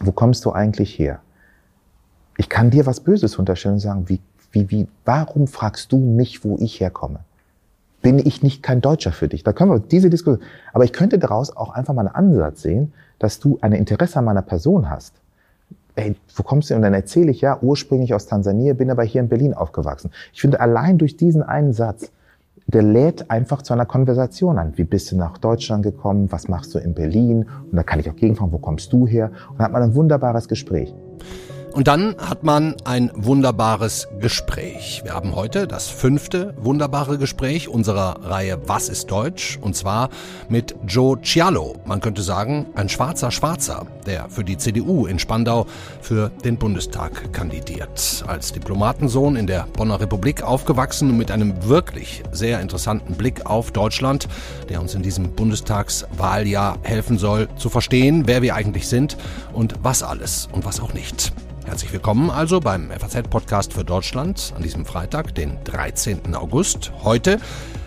Wo kommst du eigentlich her? Ich kann dir was Böses unterstellen und sagen, wie, wie, wie, warum fragst du mich, wo ich herkomme? Bin ich nicht kein Deutscher für dich? Da können wir diese Diskussion. Aber ich könnte daraus auch einfach mal einen Ansatz sehen, dass du ein Interesse an meiner Person hast. Ey, wo kommst du? Und dann erzähle ich ja ursprünglich aus Tansania, bin aber hier in Berlin aufgewachsen. Ich finde allein durch diesen einen Satz der lädt einfach zu einer Konversation an. Wie bist du nach Deutschland gekommen? Was machst du in Berlin? Und da kann ich auch gegenfragen, wo kommst du her? Und dann hat man ein wunderbares Gespräch. Und dann hat man ein wunderbares Gespräch. Wir haben heute das fünfte wunderbare Gespräch unserer Reihe Was ist Deutsch? Und zwar mit Joe Cialo. Man könnte sagen, ein schwarzer Schwarzer, der für die CDU in Spandau für den Bundestag kandidiert. Als Diplomatensohn in der Bonner Republik aufgewachsen und mit einem wirklich sehr interessanten Blick auf Deutschland, der uns in diesem Bundestagswahljahr helfen soll, zu verstehen, wer wir eigentlich sind und was alles und was auch nicht. Herzlich willkommen also beim FAZ-Podcast für Deutschland an diesem Freitag, den 13. August. Heute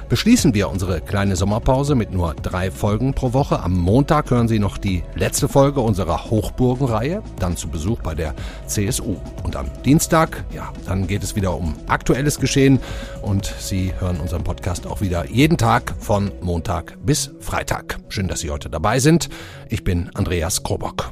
beschließen wir unsere kleine Sommerpause mit nur drei Folgen pro Woche. Am Montag hören Sie noch die letzte Folge unserer Hochburgenreihe, dann zu Besuch bei der CSU. Und am Dienstag, ja, dann geht es wieder um aktuelles Geschehen und Sie hören unseren Podcast auch wieder jeden Tag von Montag bis Freitag. Schön, dass Sie heute dabei sind. Ich bin Andreas Krobock.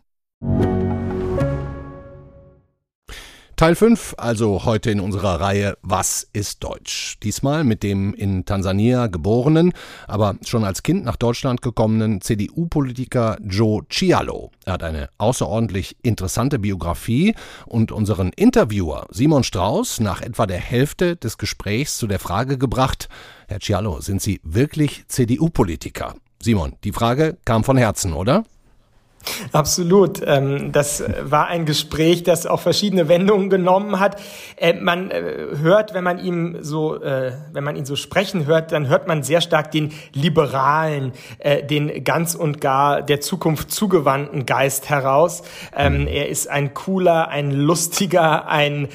Teil 5, also heute in unserer Reihe Was ist Deutsch? Diesmal mit dem in Tansania geborenen, aber schon als Kind nach Deutschland gekommenen CDU-Politiker Joe Cialo. Er hat eine außerordentlich interessante Biografie und unseren Interviewer Simon Strauß nach etwa der Hälfte des Gesprächs zu der Frage gebracht, Herr Cialo, sind Sie wirklich CDU-Politiker? Simon, die Frage kam von Herzen, oder? Absolut. Ähm, das war ein Gespräch, das auch verschiedene Wendungen genommen hat. Äh, man äh, hört, wenn man ihm so, äh, wenn man ihn so sprechen hört, dann hört man sehr stark den liberalen, den ganz und gar der Zukunft zugewandten Geist heraus. Ähm, er ist ein cooler, ein lustiger, ein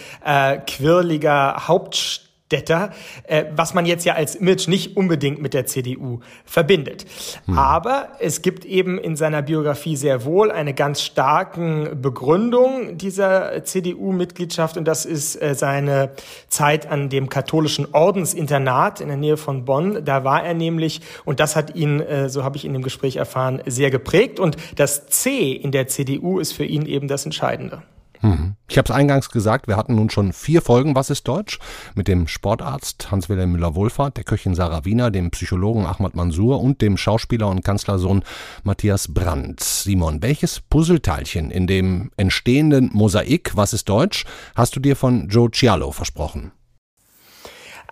quirliger Hauptstadt Detter, äh, was man jetzt ja als Image nicht unbedingt mit der CDU verbindet. Hm. Aber es gibt eben in seiner Biografie sehr wohl eine ganz starken Begründung dieser CDU-Mitgliedschaft und das ist äh, seine Zeit an dem katholischen Ordensinternat in der Nähe von Bonn. Da war er nämlich und das hat ihn, äh, so habe ich in dem Gespräch erfahren, sehr geprägt und das C in der CDU ist für ihn eben das Entscheidende. Mhm. Ich habe es eingangs gesagt, wir hatten nun schon vier Folgen Was ist Deutsch? mit dem Sportarzt Hans-Wilhelm Müller-Wohlfahrt, der Köchin Sarah Wiener, dem Psychologen Ahmad Mansour und dem Schauspieler und Kanzlersohn Matthias Brandt. Simon, welches Puzzleteilchen in dem entstehenden Mosaik Was ist Deutsch hast du dir von Joe Cialo versprochen?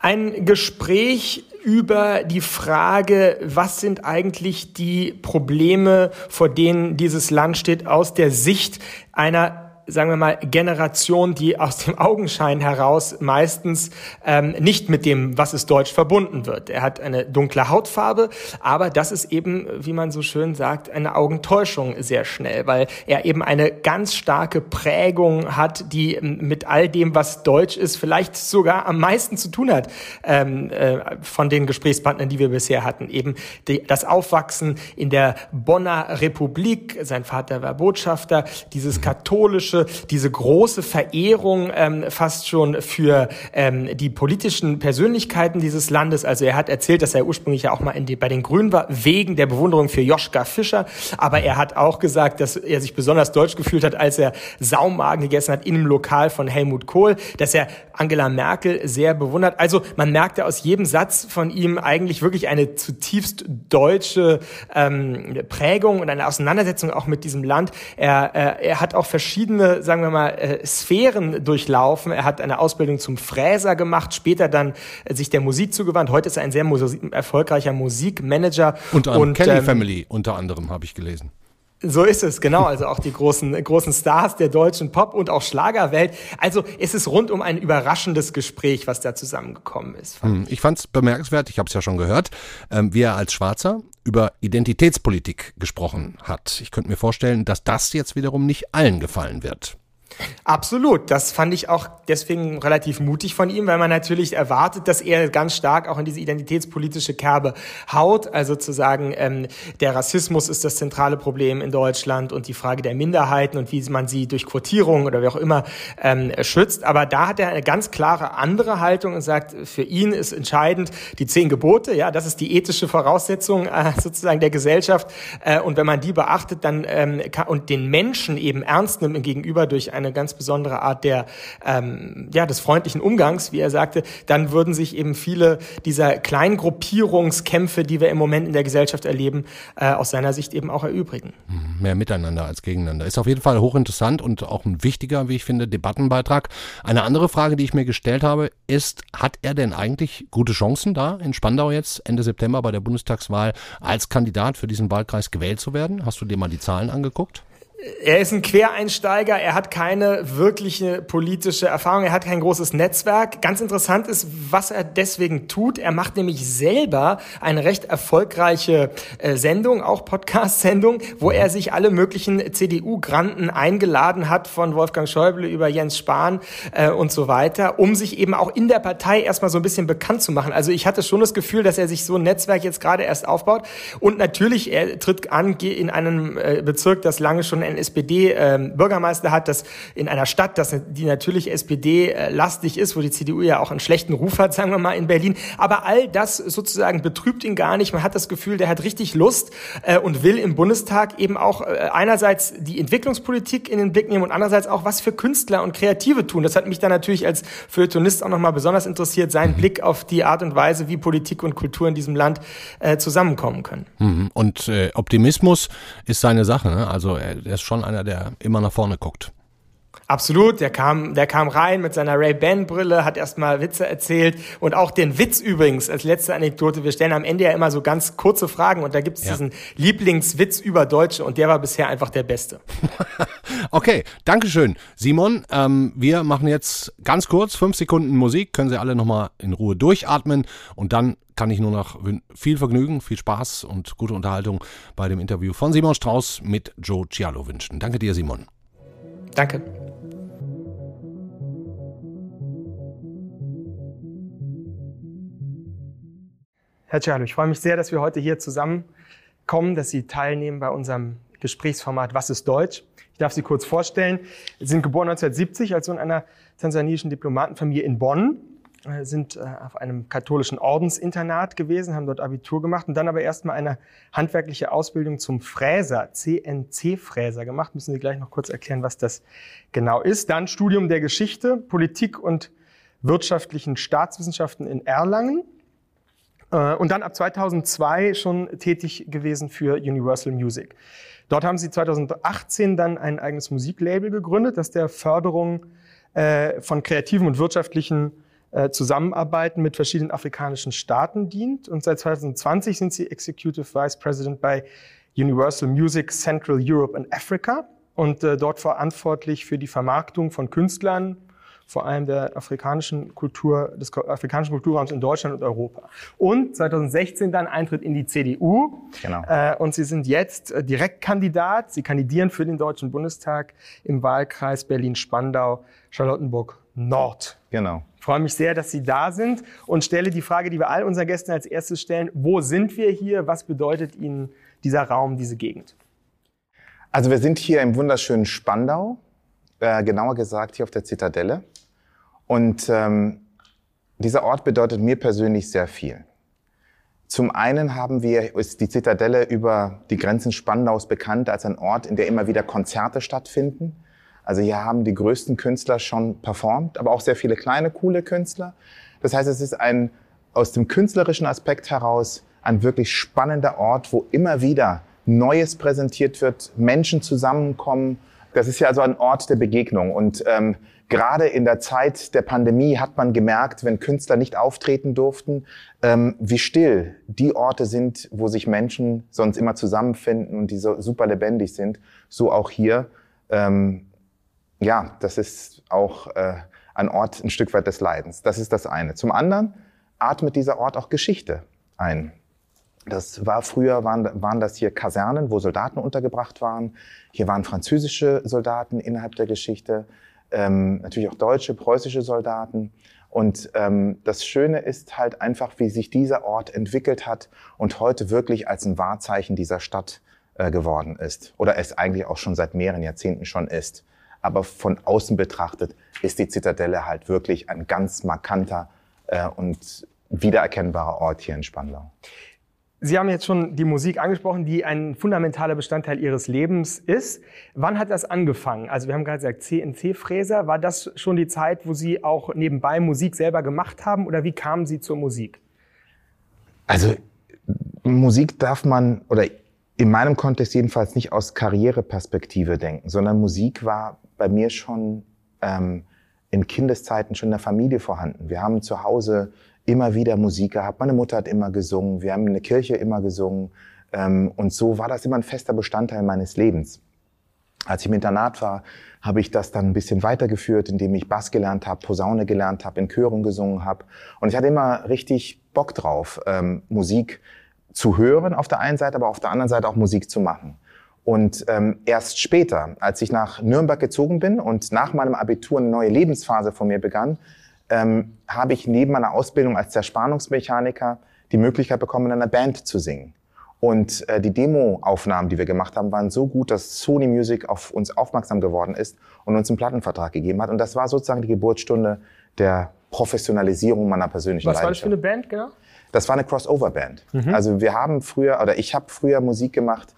Ein Gespräch über die Frage, was sind eigentlich die Probleme, vor denen dieses Land steht, aus der Sicht einer sagen wir mal, Generation, die aus dem Augenschein heraus meistens ähm, nicht mit dem, was ist Deutsch, verbunden wird. Er hat eine dunkle Hautfarbe, aber das ist eben, wie man so schön sagt, eine Augentäuschung sehr schnell, weil er eben eine ganz starke Prägung hat, die mit all dem, was Deutsch ist, vielleicht sogar am meisten zu tun hat ähm, äh, von den Gesprächspartnern, die wir bisher hatten. Eben die, das Aufwachsen in der Bonner Republik, sein Vater war Botschafter, dieses katholische Recherche diese große Verehrung ähm, fast schon für ähm, die politischen Persönlichkeiten dieses Landes. Also er hat erzählt, dass er ursprünglich ja auch mal die, bei den Grünen war, wegen der Bewunderung für Joschka Fischer. Aber er hat auch gesagt, dass er sich besonders deutsch gefühlt hat, als er Saumagen gegessen hat in einem Lokal von Helmut Kohl, dass er Angela Merkel sehr bewundert. Also man merkte aus jedem Satz von ihm eigentlich wirklich eine zutiefst deutsche ähm, Prägung und eine Auseinandersetzung auch mit diesem Land. Er, äh, er hat auch verschiedene verschiedene, sagen wir mal, äh, Sphären durchlaufen. Er hat eine Ausbildung zum Fräser gemacht, später dann äh, sich der Musik zugewandt. Heute ist er ein sehr Musik erfolgreicher Musikmanager. Und, und Kelly ähm, Family unter anderem habe ich gelesen. So ist es, genau. Also auch die großen, großen Stars der deutschen Pop- und auch Schlagerwelt. Also es ist rund um ein überraschendes Gespräch, was da zusammengekommen ist. Fand ich fand es bemerkenswert, ich habe es ja schon gehört, ähm, wie er als Schwarzer über Identitätspolitik gesprochen hat. Ich könnte mir vorstellen, dass das jetzt wiederum nicht allen gefallen wird. Absolut. Das fand ich auch deswegen relativ mutig von ihm, weil man natürlich erwartet, dass er ganz stark auch in diese identitätspolitische Kerbe haut. Also zu sagen, ähm, der Rassismus ist das zentrale Problem in Deutschland und die Frage der Minderheiten und wie man sie durch Quotierung oder wie auch immer ähm, schützt. Aber da hat er eine ganz klare andere Haltung und sagt, für ihn ist entscheidend die zehn Gebote. Ja, das ist die ethische Voraussetzung äh, sozusagen der Gesellschaft. Äh, und wenn man die beachtet, dann ähm, kann, und den Menschen eben ernst nimmt gegenüber durch eine ganz besondere Art der, ähm, ja, des freundlichen Umgangs, wie er sagte, dann würden sich eben viele dieser Kleingruppierungskämpfe, die wir im Moment in der Gesellschaft erleben, äh, aus seiner Sicht eben auch erübrigen. Mhm, mehr miteinander als gegeneinander. Ist auf jeden Fall hochinteressant und auch ein wichtiger, wie ich finde, Debattenbeitrag. Eine andere Frage, die ich mir gestellt habe, ist, hat er denn eigentlich gute Chancen da in Spandau jetzt Ende September bei der Bundestagswahl als Kandidat für diesen Wahlkreis gewählt zu werden? Hast du dir mal die Zahlen angeguckt? Er ist ein Quereinsteiger, er hat keine wirkliche politische Erfahrung, er hat kein großes Netzwerk. Ganz interessant ist, was er deswegen tut. Er macht nämlich selber eine recht erfolgreiche äh, Sendung, auch Podcast-Sendung, wo er sich alle möglichen CDU-Granten eingeladen hat, von Wolfgang Schäuble über Jens Spahn äh, und so weiter, um sich eben auch in der Partei erstmal so ein bisschen bekannt zu machen. Also ich hatte schon das Gefühl, dass er sich so ein Netzwerk jetzt gerade erst aufbaut. Und natürlich, er tritt an in einem äh, Bezirk, das lange schon ein SPD-Bürgermeister ähm, hat, das in einer Stadt, das, die natürlich SPD-lastig ist, wo die CDU ja auch einen schlechten Ruf hat, sagen wir mal, in Berlin. Aber all das sozusagen betrübt ihn gar nicht. Man hat das Gefühl, der hat richtig Lust äh, und will im Bundestag eben auch äh, einerseits die Entwicklungspolitik in den Blick nehmen und andererseits auch was für Künstler und Kreative tun. Das hat mich dann natürlich als Feuilletonist auch nochmal besonders interessiert, sein. Blick auf die Art und Weise, wie Politik und Kultur in diesem Land äh, zusammenkommen können. Mhm. Und äh, Optimismus ist seine Sache. Ne? Also er, er ist schon einer, der immer nach vorne guckt. Absolut, der kam, der kam rein mit seiner Ray-Ban-Brille, hat erstmal Witze erzählt und auch den Witz übrigens als letzte Anekdote. Wir stellen am Ende ja immer so ganz kurze Fragen und da gibt es ja. diesen Lieblingswitz über Deutsche und der war bisher einfach der beste. okay, Dankeschön. Simon, ähm, wir machen jetzt ganz kurz fünf Sekunden Musik, können Sie alle nochmal in Ruhe durchatmen und dann kann ich nur noch viel Vergnügen, viel Spaß und gute Unterhaltung bei dem Interview von Simon Strauß mit Joe Cialo wünschen. Danke dir, Simon. Danke. Herr Cialo, ich freue mich sehr, dass wir heute hier zusammenkommen, dass Sie teilnehmen bei unserem Gesprächsformat Was ist Deutsch? Ich darf Sie kurz vorstellen. Sie sind geboren 1970 als Sohn einer tansanischen Diplomatenfamilie in Bonn, äh, sind äh, auf einem katholischen Ordensinternat gewesen, haben dort Abitur gemacht und dann aber erstmal eine handwerkliche Ausbildung zum Fräser, CNC-Fräser gemacht. Müssen Sie gleich noch kurz erklären, was das genau ist. Dann Studium der Geschichte, Politik und wirtschaftlichen Staatswissenschaften in Erlangen und dann ab 2002 schon tätig gewesen für Universal Music. Dort haben sie 2018 dann ein eigenes Musiklabel gegründet, das der Förderung äh, von kreativen und wirtschaftlichen äh, Zusammenarbeiten mit verschiedenen afrikanischen Staaten dient. Und seit 2020 sind sie Executive Vice President bei Universal Music Central Europe and Africa und dort verantwortlich für die Vermarktung von Künstlern, vor allem der afrikanischen Kultur, des afrikanischen Kulturraums in Deutschland und Europa. Und 2016 dann Eintritt in die CDU. Genau. Äh, und Sie sind jetzt äh, Direktkandidat. Sie kandidieren für den Deutschen Bundestag im Wahlkreis Berlin-Spandau, Charlottenburg Nord. Genau. Ich freue mich sehr, dass Sie da sind und stelle die Frage, die wir all unseren Gästen als erstes stellen. Wo sind wir hier? Was bedeutet Ihnen dieser Raum, diese Gegend? Also wir sind hier im wunderschönen Spandau, äh, genauer gesagt hier auf der Zitadelle. Und ähm, dieser Ort bedeutet mir persönlich sehr viel. Zum einen haben wir, ist die Zitadelle über die Grenzen Spandaus bekannt als ein Ort, in der immer wieder Konzerte stattfinden. Also hier haben die größten Künstler schon performt, aber auch sehr viele kleine, coole Künstler. Das heißt, es ist ein, aus dem künstlerischen Aspekt heraus ein wirklich spannender Ort, wo immer wieder Neues präsentiert wird, Menschen zusammenkommen, Das ist ja also ein Ort der Begegnung. Und ähm, gerade in der Zeit der Pandemie hat man gemerkt, wenn Künstler nicht auftreten durften, ähm, wie still die Orte sind, wo sich Menschen sonst immer zusammenfinden und die so super lebendig sind. So auch hier. Ähm, ja, das ist auch äh, ein Ort ein Stück weit des Leidens. Das ist das eine. Zum anderen atmet dieser Ort auch Geschichte ein. Das war früher, waren, waren das hier Kasernen, wo Soldaten untergebracht waren. Hier waren französische Soldaten innerhalb der Geschichte, ähm, natürlich auch deutsche, preußische Soldaten. Und ähm, das Schöne ist halt einfach, wie sich dieser Ort entwickelt hat und heute wirklich als ein Wahrzeichen dieser Stadt äh, geworden ist. Oder es eigentlich auch schon seit mehreren Jahrzehnten schon ist. Aber von außen betrachtet ist die Zitadelle halt wirklich ein ganz markanter äh, und wiedererkennbarer Ort hier in Spandau. Sie haben jetzt schon die Musik angesprochen, die ein fundamentaler Bestandteil Ihres Lebens ist. Wann hat das angefangen? Also wir haben gerade gesagt, CNC-Fräser. War das schon die Zeit, wo Sie auch nebenbei Musik selber gemacht haben oder wie kamen Sie zur Musik? Also Musik darf man, oder in meinem Kontext jedenfalls nicht aus Karriereperspektive denken, sondern Musik war bei mir schon ähm, in Kindeszeiten schon in der Familie vorhanden. Wir haben zu Hause immer wieder Musik gehabt. Meine Mutter hat immer gesungen. Wir haben in der Kirche immer gesungen. Ähm, und so war das immer ein fester Bestandteil meines Lebens. Als ich im Internat war, habe ich das dann ein bisschen weitergeführt, indem ich Bass gelernt habe, Posaune gelernt habe, in Chören gesungen habe. Und ich hatte immer richtig Bock drauf, ähm, Musik zu hören auf der einen Seite, aber auf der anderen Seite auch Musik zu machen. Und ähm, erst später, als ich nach Nürnberg gezogen bin und nach meinem Abitur eine neue Lebensphase von mir begann, ähm, habe ich neben meiner Ausbildung als Zerspannungsmechaniker die Möglichkeit bekommen, in einer Band zu singen. Und äh, die Demoaufnahmen, die wir gemacht haben, waren so gut, dass Sony Music auf uns aufmerksam geworden ist und uns einen Plattenvertrag gegeben hat. Und das war sozusagen die Geburtsstunde der Professionalisierung meiner persönlichen Was war das für eine Band, genau? Das war eine Crossover-Band. Mhm. Also wir haben früher, oder ich habe früher Musik gemacht,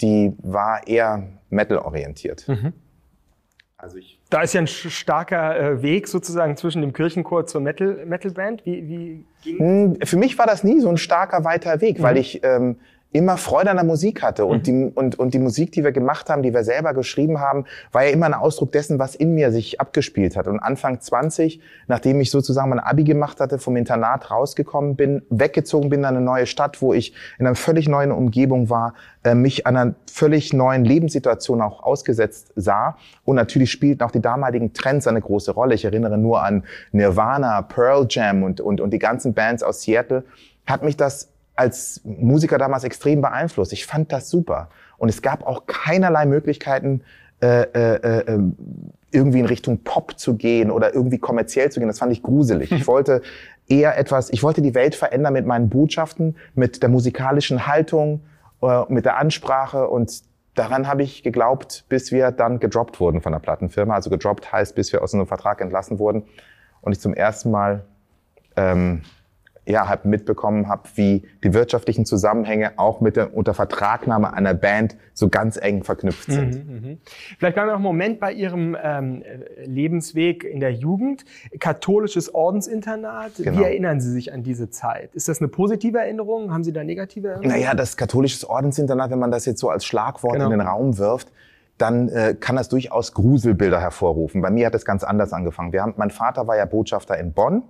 die war eher Metal-orientiert. Mhm. Also ich da ist ja ein starker äh, Weg sozusagen zwischen dem Kirchenchor zur Metal, Metalband. Wie, wie ging hm, Für mich war das nie so ein starker weiter Weg, mhm. weil ich ähm, immer Freude an der Musik hatte. Und, mhm. die, und, und die Musik, die wir gemacht haben, die wir selber geschrieben haben, war ja immer ein Ausdruck dessen, was in mir sich abgespielt hat. Und Anfang 20, nachdem ich sozusagen mein Abi gemacht hatte, vom Internat rausgekommen bin, weggezogen bin in eine neue Stadt, wo ich in einer völlig neuen Umgebung war, äh, mich einer völlig neuen Lebenssituation auch ausgesetzt sah. Und natürlich spielten auch die damaligen Trends eine große Rolle. Ich erinnere nur an Nirvana, Pearl Jam und, und, und die ganzen Bands aus Seattle. Hat mich das als Musiker damals extrem beeinflusst. Ich fand das super. Und es gab auch keinerlei Möglichkeiten, äh, äh, äh, irgendwie in Richtung Pop zu gehen oder irgendwie kommerziell zu gehen. Das fand ich gruselig. Ich wollte eher etwas, ich wollte die Welt verändern mit meinen Botschaften, mit der musikalischen Haltung, äh, mit der Ansprache und daran habe ich geglaubt, bis wir dann gedroppt wurden von der Plattenfirma. Also gedroppt heißt, bis wir aus einem Vertrag entlassen wurden und ich zum ersten Mal ähm, ja, halt mitbekommen habe, wie die wirtschaftlichen Zusammenhänge auch mit der Untervertragnahme einer Band so ganz eng verknüpft sind. Mhm, mh. Vielleicht bleiben wir noch einen Moment bei Ihrem ähm, Lebensweg in der Jugend. Katholisches Ordensinternat. Genau. Wie erinnern Sie sich an diese Zeit? Ist das eine positive Erinnerung? Haben Sie da negative Erinnerungen? Naja, das katholisches Ordensinternat, wenn man das jetzt so als Schlagwort genau. in den Raum wirft, dann äh, kann das durchaus Gruselbilder hervorrufen. Bei mir hat es ganz anders angefangen. Wir haben, mein Vater war ja Botschafter in Bonn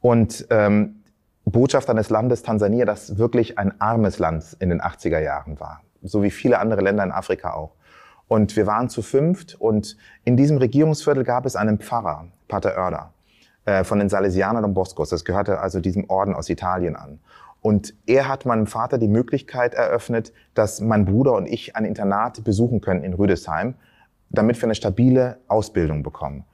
und ähm, Botschafter eines Landes Tansania, das wirklich ein armes Land in den 80er Jahren war. So wie viele andere Länder in Afrika auch. Und wir waren zu fünft und in diesem Regierungsviertel gab es einen Pfarrer, Pater Oerder, äh, von den Salesianern und Boscos. Das gehörte also diesem Orden aus Italien an. Und er hat meinem Vater die Möglichkeit eröffnet, dass mein Bruder und ich ein Internat besuchen können in Rüdesheim, damit wir eine stabile Ausbildung bekommen.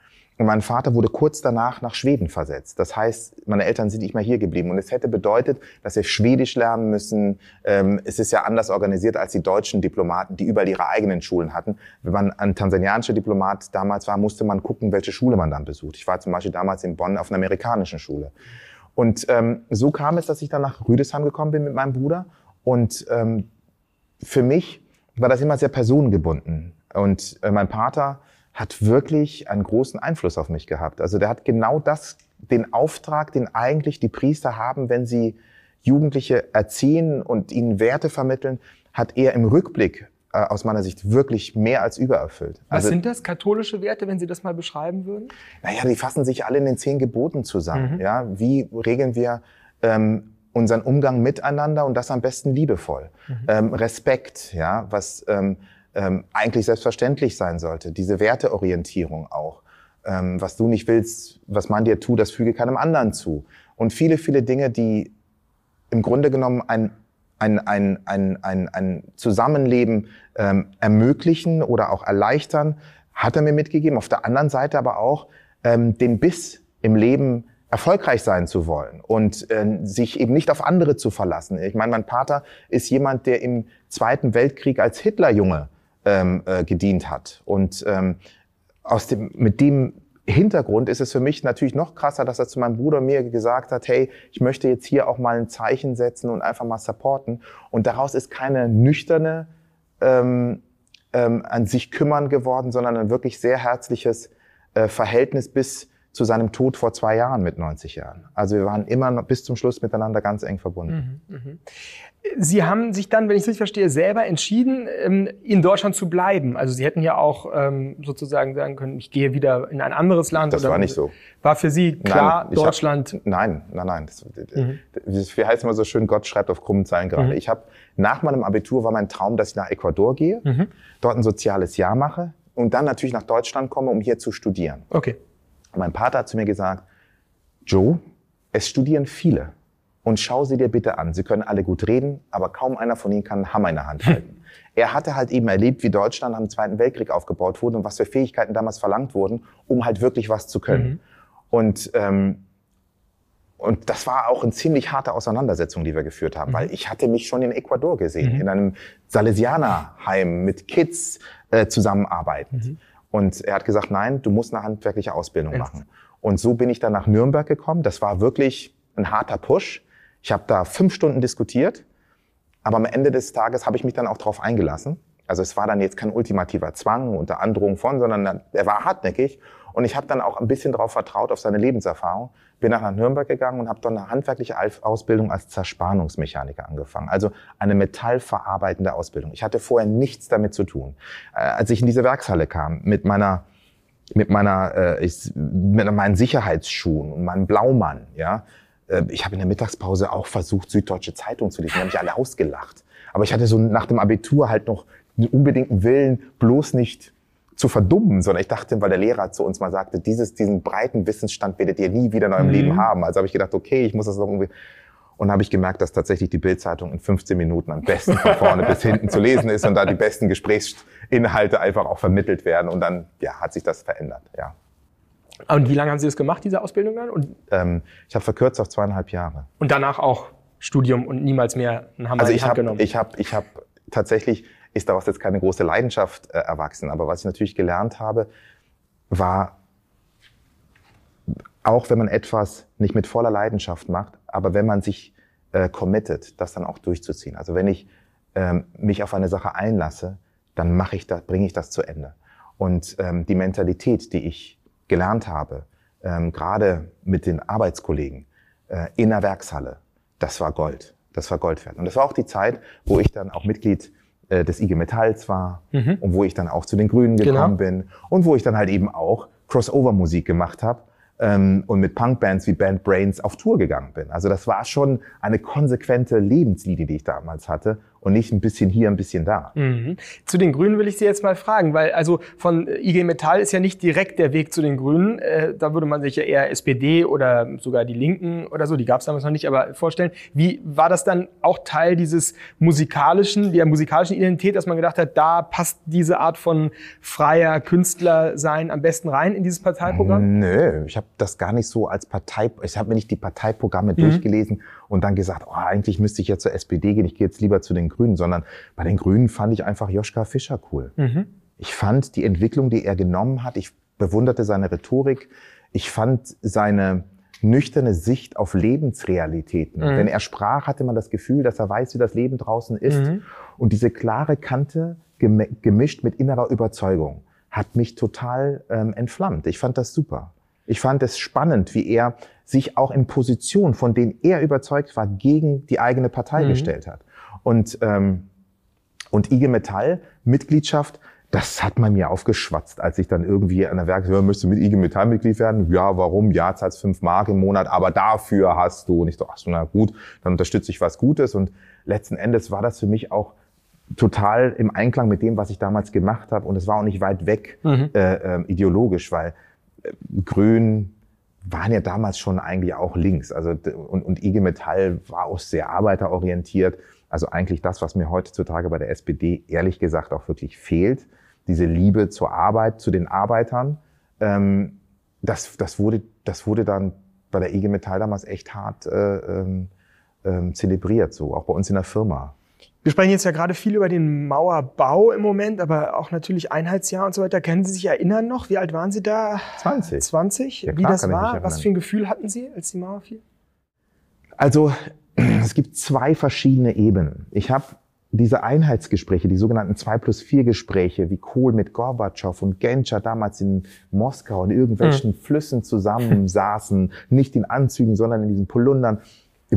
Und mein Vater wurde kurz danach nach Schweden versetzt. Das heißt, meine Eltern sind nicht mehr hier geblieben. Und es hätte bedeutet, dass wir Schwedisch lernen müssen. Ähm, es ist ja anders organisiert als die deutschen Diplomaten, die überall ihre eigenen Schulen hatten. Wenn man ein tansanianischer Diplomat damals war, musste man gucken, welche Schule man dann besucht. Ich war zum Beispiel damals in Bonn auf einer amerikanischen Schule. Und ähm, so kam es, dass ich dann nach Rüdesheim gekommen bin mit meinem Bruder. Und ähm, für mich war das immer sehr personengebunden. Und äh, mein Vater hat wirklich einen großen Einfluss auf mich gehabt. Also der hat genau das, den Auftrag, den eigentlich die Priester haben, wenn sie Jugendliche erziehen und ihnen Werte vermitteln, hat er im Rückblick äh, aus meiner Sicht wirklich mehr als übererfüllt. Was also, sind das katholische Werte, wenn Sie das mal beschreiben würden? Naja, die fassen sich alle in den zehn Geboten zusammen. Mhm. Ja, wie regeln wir ähm, unseren Umgang miteinander und das am besten liebevoll? Mhm. Ähm, Respekt, ja, was ähm, ähm, eigentlich selbstverständlich sein sollte. Diese Werteorientierung auch. Ähm, was du nicht willst, was man dir tut, das füge keinem anderen zu. Und viele, viele Dinge, die im Grunde genommen ein ein, ein, ein, ein, ein Zusammenleben ähm, ermöglichen oder auch erleichtern, hat er mir mitgegeben. Auf der anderen Seite aber auch ähm, den Biss im Leben erfolgreich sein zu wollen und äh, sich eben nicht auf andere zu verlassen. Ich meine, mein Vater ist jemand, der im Zweiten Weltkrieg als Hitlerjunge ähm, äh, gedient hat und ähm, aus dem, mit dem Hintergrund ist es für mich natürlich noch krasser, dass er zu meinem Bruder mir gesagt hat, hey, ich möchte jetzt hier auch mal ein Zeichen setzen und einfach mal supporten. Und daraus ist keine nüchterne ähm, ähm, an sich kümmern geworden, sondern ein wirklich sehr herzliches äh, Verhältnis bis zu seinem Tod vor zwei Jahren mit 90 Jahren. Also wir waren immer noch bis zum Schluss miteinander ganz eng verbunden. Mhm, mh. Sie haben sich dann, wenn ich es richtig verstehe, selber entschieden, ähm, in Deutschland zu bleiben. Also Sie hätten ja auch ähm, sozusagen sagen können, ich gehe wieder in ein anderes Land. Das war nicht so. War für Sie klar, nein, Deutschland? Hab, nein, nein, nein. Das, mhm. das, wie heißt immer so schön, Gott schreibt auf krummen Zeilen gerade. Mhm. Ich habe nach meinem Abitur war mein Traum, dass ich nach Ecuador gehe, mhm. dort ein soziales Jahr mache und dann natürlich nach Deutschland komme, um hier zu studieren. Okay. Und mein Vater hat zu mir gesagt, Joe, es studieren viele und schau sie dir bitte an. Sie können alle gut reden, aber kaum einer von ihnen kann einen Hammer in der Hand halten. er hatte halt eben erlebt, wie Deutschland am Zweiten Weltkrieg aufgebaut wurde und was für Fähigkeiten damals verlangt wurden, um halt wirklich was zu können. Mhm. Und ähm, und das war auch eine ziemlich harte Auseinandersetzung, die wir geführt haben, mhm. weil ich hatte mich schon in Ecuador gesehen, mhm. in einem Salesianerheim mit Kids äh, zusammenarbeitend. Mhm. Und er hat gesagt, nein, du musst eine handwerkliche Ausbildung machen. Und so bin ich dann nach Nürnberg gekommen. Das war wirklich ein harter Push. Ich habe da fünf Stunden diskutiert, aber am Ende des Tages habe ich mich dann auch darauf eingelassen. Also es war dann jetzt kein ultimativer Zwang unter Androhung von, sondern er war hartnäckig. Und ich habe dann auch ein bisschen darauf vertraut, auf seine Lebenserfahrung. Bin nach Nürnberg gegangen und habe dann eine handwerkliche Ausbildung als Zerspannungsmechaniker angefangen. Also eine metallverarbeitende Ausbildung. Ich hatte vorher nichts damit zu tun. Äh, als ich in diese Werkshalle kam mit meiner mit meiner äh, ich, mit meinen Sicherheitsschuhen und meinem Blaumann, ja, äh, ich habe in der Mittagspause auch versucht, Süddeutsche Zeitung zu lesen. Die haben mich alle ausgelacht. Aber ich hatte so nach dem Abitur halt noch einen unbedingten Willen, bloß nicht zu verdummen, sondern ich dachte, weil der Lehrer zu uns mal sagte, dieses, diesen breiten Wissensstand werdet ihr nie wieder in eurem mhm. Leben haben. Also habe ich gedacht, okay, ich muss das noch irgendwie. Und habe ich gemerkt, dass tatsächlich die Bildzeitung in 15 Minuten am besten von vorne bis hinten zu lesen ist und da die besten Gesprächsinhalte einfach auch vermittelt werden. Und dann ja, hat sich das verändert. Ja. Und wie lange haben Sie das gemacht, diese Ausbildung dann? Und ähm, ich habe verkürzt auf zweieinhalb Jahre. Und danach auch Studium und niemals mehr ein Hammer also ich hab, genommen? Ich habe ich hab tatsächlich, ist daraus jetzt keine große Leidenschaft äh, erwachsen, aber was ich natürlich gelernt habe, war, auch wenn man etwas nicht mit voller Leidenschaft macht, aber wenn man sich äh, committet, das dann auch durchzuziehen. Also wenn ich ähm, mich auf eine Sache einlasse, dann mache ich das, bringe ich das zu Ende. Und ähm, die Mentalität, die ich gelernt habe, ähm, gerade mit den Arbeitskollegen äh, in der Werkshalle, das war Gold. Das war Gold wert. Und das war auch die Zeit, wo ich dann auch Mitglied äh, des IG Metalls war mhm. und wo ich dann auch zu den Grünen gekommen genau. bin und wo ich dann halt eben auch Crossover-Musik gemacht habe ähm, und mit Punkbands wie Band Brains auf Tour gegangen bin. Also das war schon eine konsequente Lebenslinie, die ich damals hatte und nicht ein bisschen hier, ein bisschen da. Mhm. Zu den Grünen will ich Sie jetzt mal fragen, weil also von IG Metall ist ja nicht direkt der Weg zu den Grünen. Äh, da würde man sich ja eher SPD oder sogar die Linken oder so, die gab es damals noch nicht, aber vorstellen. Wie war das dann auch Teil dieses musikalischen, der musikalischen Identität, dass man gedacht hat, da passt diese Art von freier Künstler sein am besten rein in dieses Parteiprogramm? Nö, ich habe das gar nicht so als Partei, ich habe mir nicht die Parteiprogramme mhm. durchgelesen und dann gesagt, oh, eigentlich müsste ich ja zur SPD gehen, ich gehe jetzt lieber zu den Grünen, sondern bei den Grünen fand ich einfach Joschka Fischer cool. Mhm. Ich fand die Entwicklung, die er genommen hat, ich bewunderte seine Rhetorik, ich fand seine nüchterne Sicht auf Lebensrealitäten. Mhm. Wenn er sprach, hatte man das Gefühl, dass er weiß, wie das Leben draußen ist. Mhm. Und diese klare Kante gemischt mit innerer Überzeugung hat mich total ähm, entflammt. Ich fand das super. Ich fand es spannend, wie er sich auch in Positionen, von denen er überzeugt war, gegen die eigene Partei mhm. gestellt hat. Und, ähm, Und IG Metall, Mitgliedschaft, das hat man mir aufgeschwatzt, als ich dann irgendwie an der Werk, ja, möchtest du mit IG Metall Mitglied werden? Ja, warum? Ja, zahlst fünf Mark im Monat, aber dafür hast du. Und ich so, ach so, na gut, dann unterstütze ich was Gutes. Und letzten Endes war das für mich auch total im Einklang mit dem, was ich damals gemacht habe. Und es war auch nicht weit weg mhm. äh, äh, ideologisch, weil äh, Grün waren ja damals schon eigentlich auch links. Also und, und IG Metall war auch sehr arbeiterorientiert. Also eigentlich das, was mir heutzutage bei der SPD ehrlich gesagt auch wirklich fehlt diese Liebe zur Arbeit, zu den Arbeitern, ähm, das, das, wurde, das wurde dann bei der IG Metall damals echt hart äh, ähm, ähm, zelebriert, so auch bei uns in der Firma. Wir sprechen jetzt ja gerade viel über den Mauerbau im Moment, aber auch natürlich Einheitsjahr und so weiter. Können Sie sich erinnern noch? Wie alt waren Sie da? 20. 20? Ja, Wie das war? Was für ein Gefühl hatten Sie, als die Mauer fiel? Also, es gibt zwei verschiedene Ebenen. Ich habe diese Einheitsgespräche, die sogenannten 2 plus 4 Gespräche, wie Kohl mit Gorbatschow und Genscher damals in Moskau in irgendwelchen mhm. Flüssen zusammensaßen, nicht in Anzügen, sondern in diesen Polundern,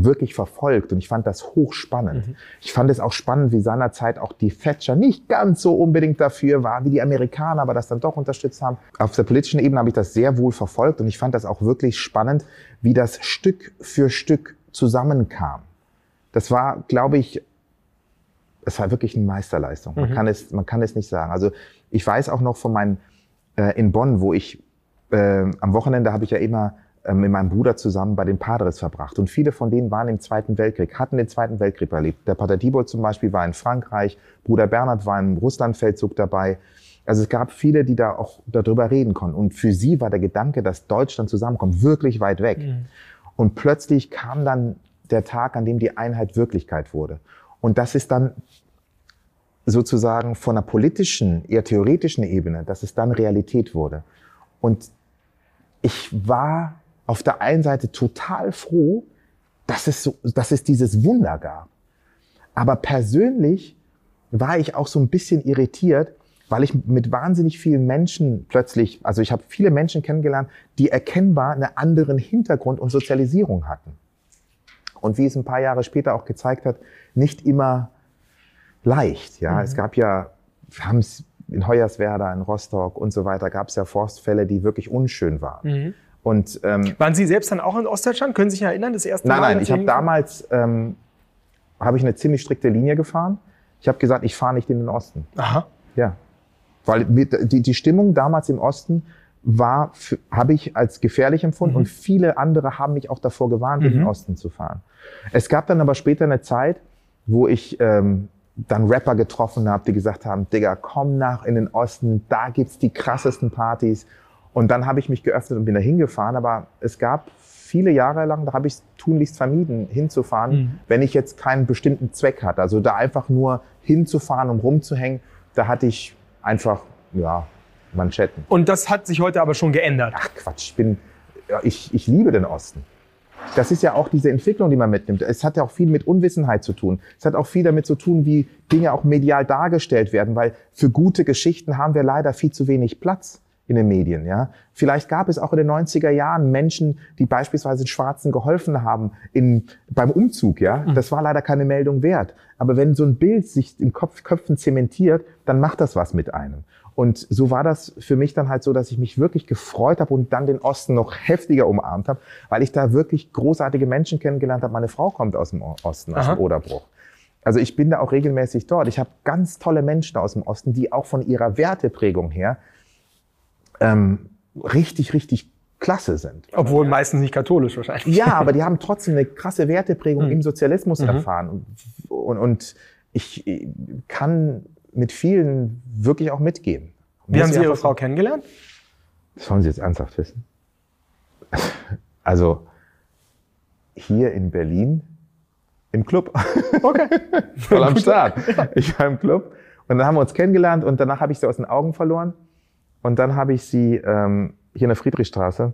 wirklich verfolgt. Und ich fand das hochspannend. Mhm. Ich fand es auch spannend, wie seinerzeit auch die Thatcher nicht ganz so unbedingt dafür war, wie die Amerikaner, aber das dann doch unterstützt haben. Auf der politischen Ebene habe ich das sehr wohl verfolgt und ich fand das auch wirklich spannend, wie das Stück für Stück zusammenkam. Das war, glaube ich, es war wirklich eine Meisterleistung. Man, mhm. kann es, man kann es nicht sagen. Also ich weiß auch noch von meinen, äh, in Bonn, wo ich äh, am Wochenende habe ich ja immer äh, mit meinem Bruder zusammen bei den Padres verbracht. Und viele von denen waren im Zweiten Weltkrieg, hatten den Zweiten Weltkrieg erlebt. Der Pater Diebold zum Beispiel war in Frankreich, Bruder Bernhard war im Russlandfeldzug dabei. Also es gab viele, die da auch darüber reden konnten. Und für sie war der Gedanke, dass Deutschland zusammenkommt, wirklich weit weg. Mhm. Und plötzlich kam dann der Tag, an dem die Einheit Wirklichkeit wurde. Und das ist dann sozusagen von einer politischen, eher theoretischen Ebene, dass es dann Realität wurde. Und ich war auf der einen Seite total froh, dass es, so, dass es dieses Wunder gab. Aber persönlich war ich auch so ein bisschen irritiert, weil ich mit wahnsinnig vielen Menschen plötzlich, also ich habe viele Menschen kennengelernt, die erkennbar einen anderen Hintergrund und Sozialisierung hatten. Und wie es ein paar Jahre später auch gezeigt hat, nicht immer leicht. Ja, mhm. es gab ja, wir haben es in Hoyerswerda, in Rostock und so weiter, gab es ja Forstfälle, die wirklich unschön waren. Mhm. Und, ähm, Waren Sie selbst dann auch in Ostdeutschland? Können Sie sich erinnern, das erste nein, Mal? Nein, nein, ich habe damals ähm, habe ich eine ziemlich strikte Linie gefahren. Ich habe gesagt, ich fahre nicht in den Osten. Aha. Ja, weil die, die Stimmung damals im Osten war, habe ich als gefährlich empfunden mhm. und viele andere haben mich auch davor gewarnt, mhm. in den mhm. Osten zu fahren. Es gab dann aber später eine Zeit, wo ich ähm, dann Rapper getroffen habe, die gesagt haben, Digga, komm nach in den Osten, da gibt's die krassesten Partys. Und dann habe ich mich geöffnet und bin da hingefahren. Aber es gab viele Jahre lang, da habe ich es tunlichst vermieden, hinzufahren, mhm. wenn ich jetzt keinen bestimmten Zweck hatte. Also da einfach nur hinzufahren, um rumzuhängen, da hatte ich einfach, ja, Manschetten. Und das hat sich heute aber schon geändert. Ach Quatsch, ich bin, ja, ich, ich liebe den Osten. Das ist ja auch diese Entwicklung, die man mitnimmt. Es hat ja auch viel mit Unwissenheit zu tun. Es hat auch viel damit zu tun, wie Dinge auch medial dargestellt werden, weil für gute Geschichten haben wir leider viel zu wenig Platz in den Medien, ja. Vielleicht gab es auch in den 90er Jahren Menschen, die beispielsweise den Schwarzen geholfen haben in, beim Umzug, ja. Mhm. Das war leider keine Meldung wert. Aber wenn so ein Bild sich in Kopf, Köpfen zementiert, dann macht das was mit einem. Und so war das für mich dann halt so, dass ich mich wirklich gefreut habe und dann den Osten noch heftiger umarmt habe, weil ich da wirklich großartige Menschen kennengelernt habe. Meine Frau kommt aus dem Osten, aus Aha. dem Oderbruch. Also ich bin da auch regelmäßig dort. Ich habe ganz tolle Menschen aus dem Osten, die auch von ihrer Werteprägung her ähm, richtig, richtig klasse sind. Obwohl meistens nicht katholisch wahrscheinlich. Ja, aber die haben trotzdem eine krasse Werteprägung mhm. im Sozialismus mhm. erfahren. Und, und, und ich kann mit vielen wirklich auch mitgeben. Wie haben Sie Ihre Frau kennengelernt? Das wollen Sie jetzt ernsthaft wissen. Also hier in Berlin im Club. Okay. Voll am Start. Ich war im Club und dann haben wir uns kennengelernt und danach habe ich sie aus den Augen verloren. Und dann habe ich sie ähm, hier in der Friedrichstraße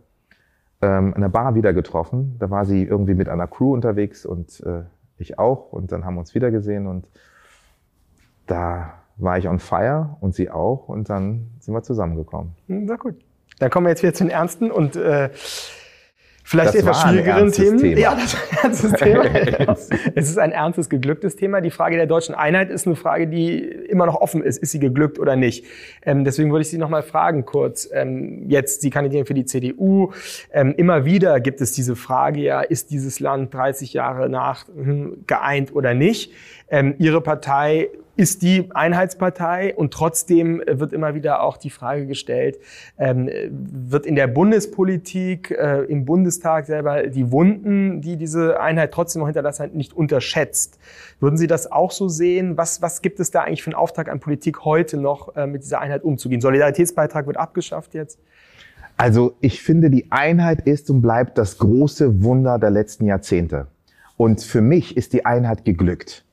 ähm, in der Bar wieder getroffen. Da war sie irgendwie mit einer Crew unterwegs und äh, ich auch. Und dann haben wir uns wieder gesehen und da war ich on fire und sie auch und dann sind wir zusammengekommen. Na gut. Dann kommen wir jetzt wieder zu den Ernsten und äh, Vielleicht Das etwas schwierigeren Themen. Thema. Ja, das ist ein ernstes Thema. es ist ein ernstes, geglücktes Thema. Die Frage der deutschen Einheit ist eine Frage, die immer noch offen ist. Ist sie geglückt oder nicht? Ähm, deswegen würde ich Sie noch mal fragen kurz. Ähm, jetzt, Sie kandidieren für die CDU. Ähm, immer wieder gibt es diese Frage, ja, ist dieses Land 30 Jahre nach hm, geeint oder nicht? Ähm, Ihre Partei ist die Einheitspartei und trotzdem wird immer wieder auch die Frage gestellt, ähm, wird in der Bundespolitik, äh, im Bundestag selber die Wunden, die diese Einheit trotzdem noch hinterlassen hat, nicht unterschätzt. Würden Sie das auch so sehen? Was, was gibt es da eigentlich für einen Auftrag an Politik heute noch, äh, mit dieser Einheit umzugehen? Solidaritätsbeitrag wird abgeschafft jetzt? Also ich finde, die Einheit ist und bleibt das große Wunder der letzten Jahrzehnte. Und für mich ist die Einheit geglückt.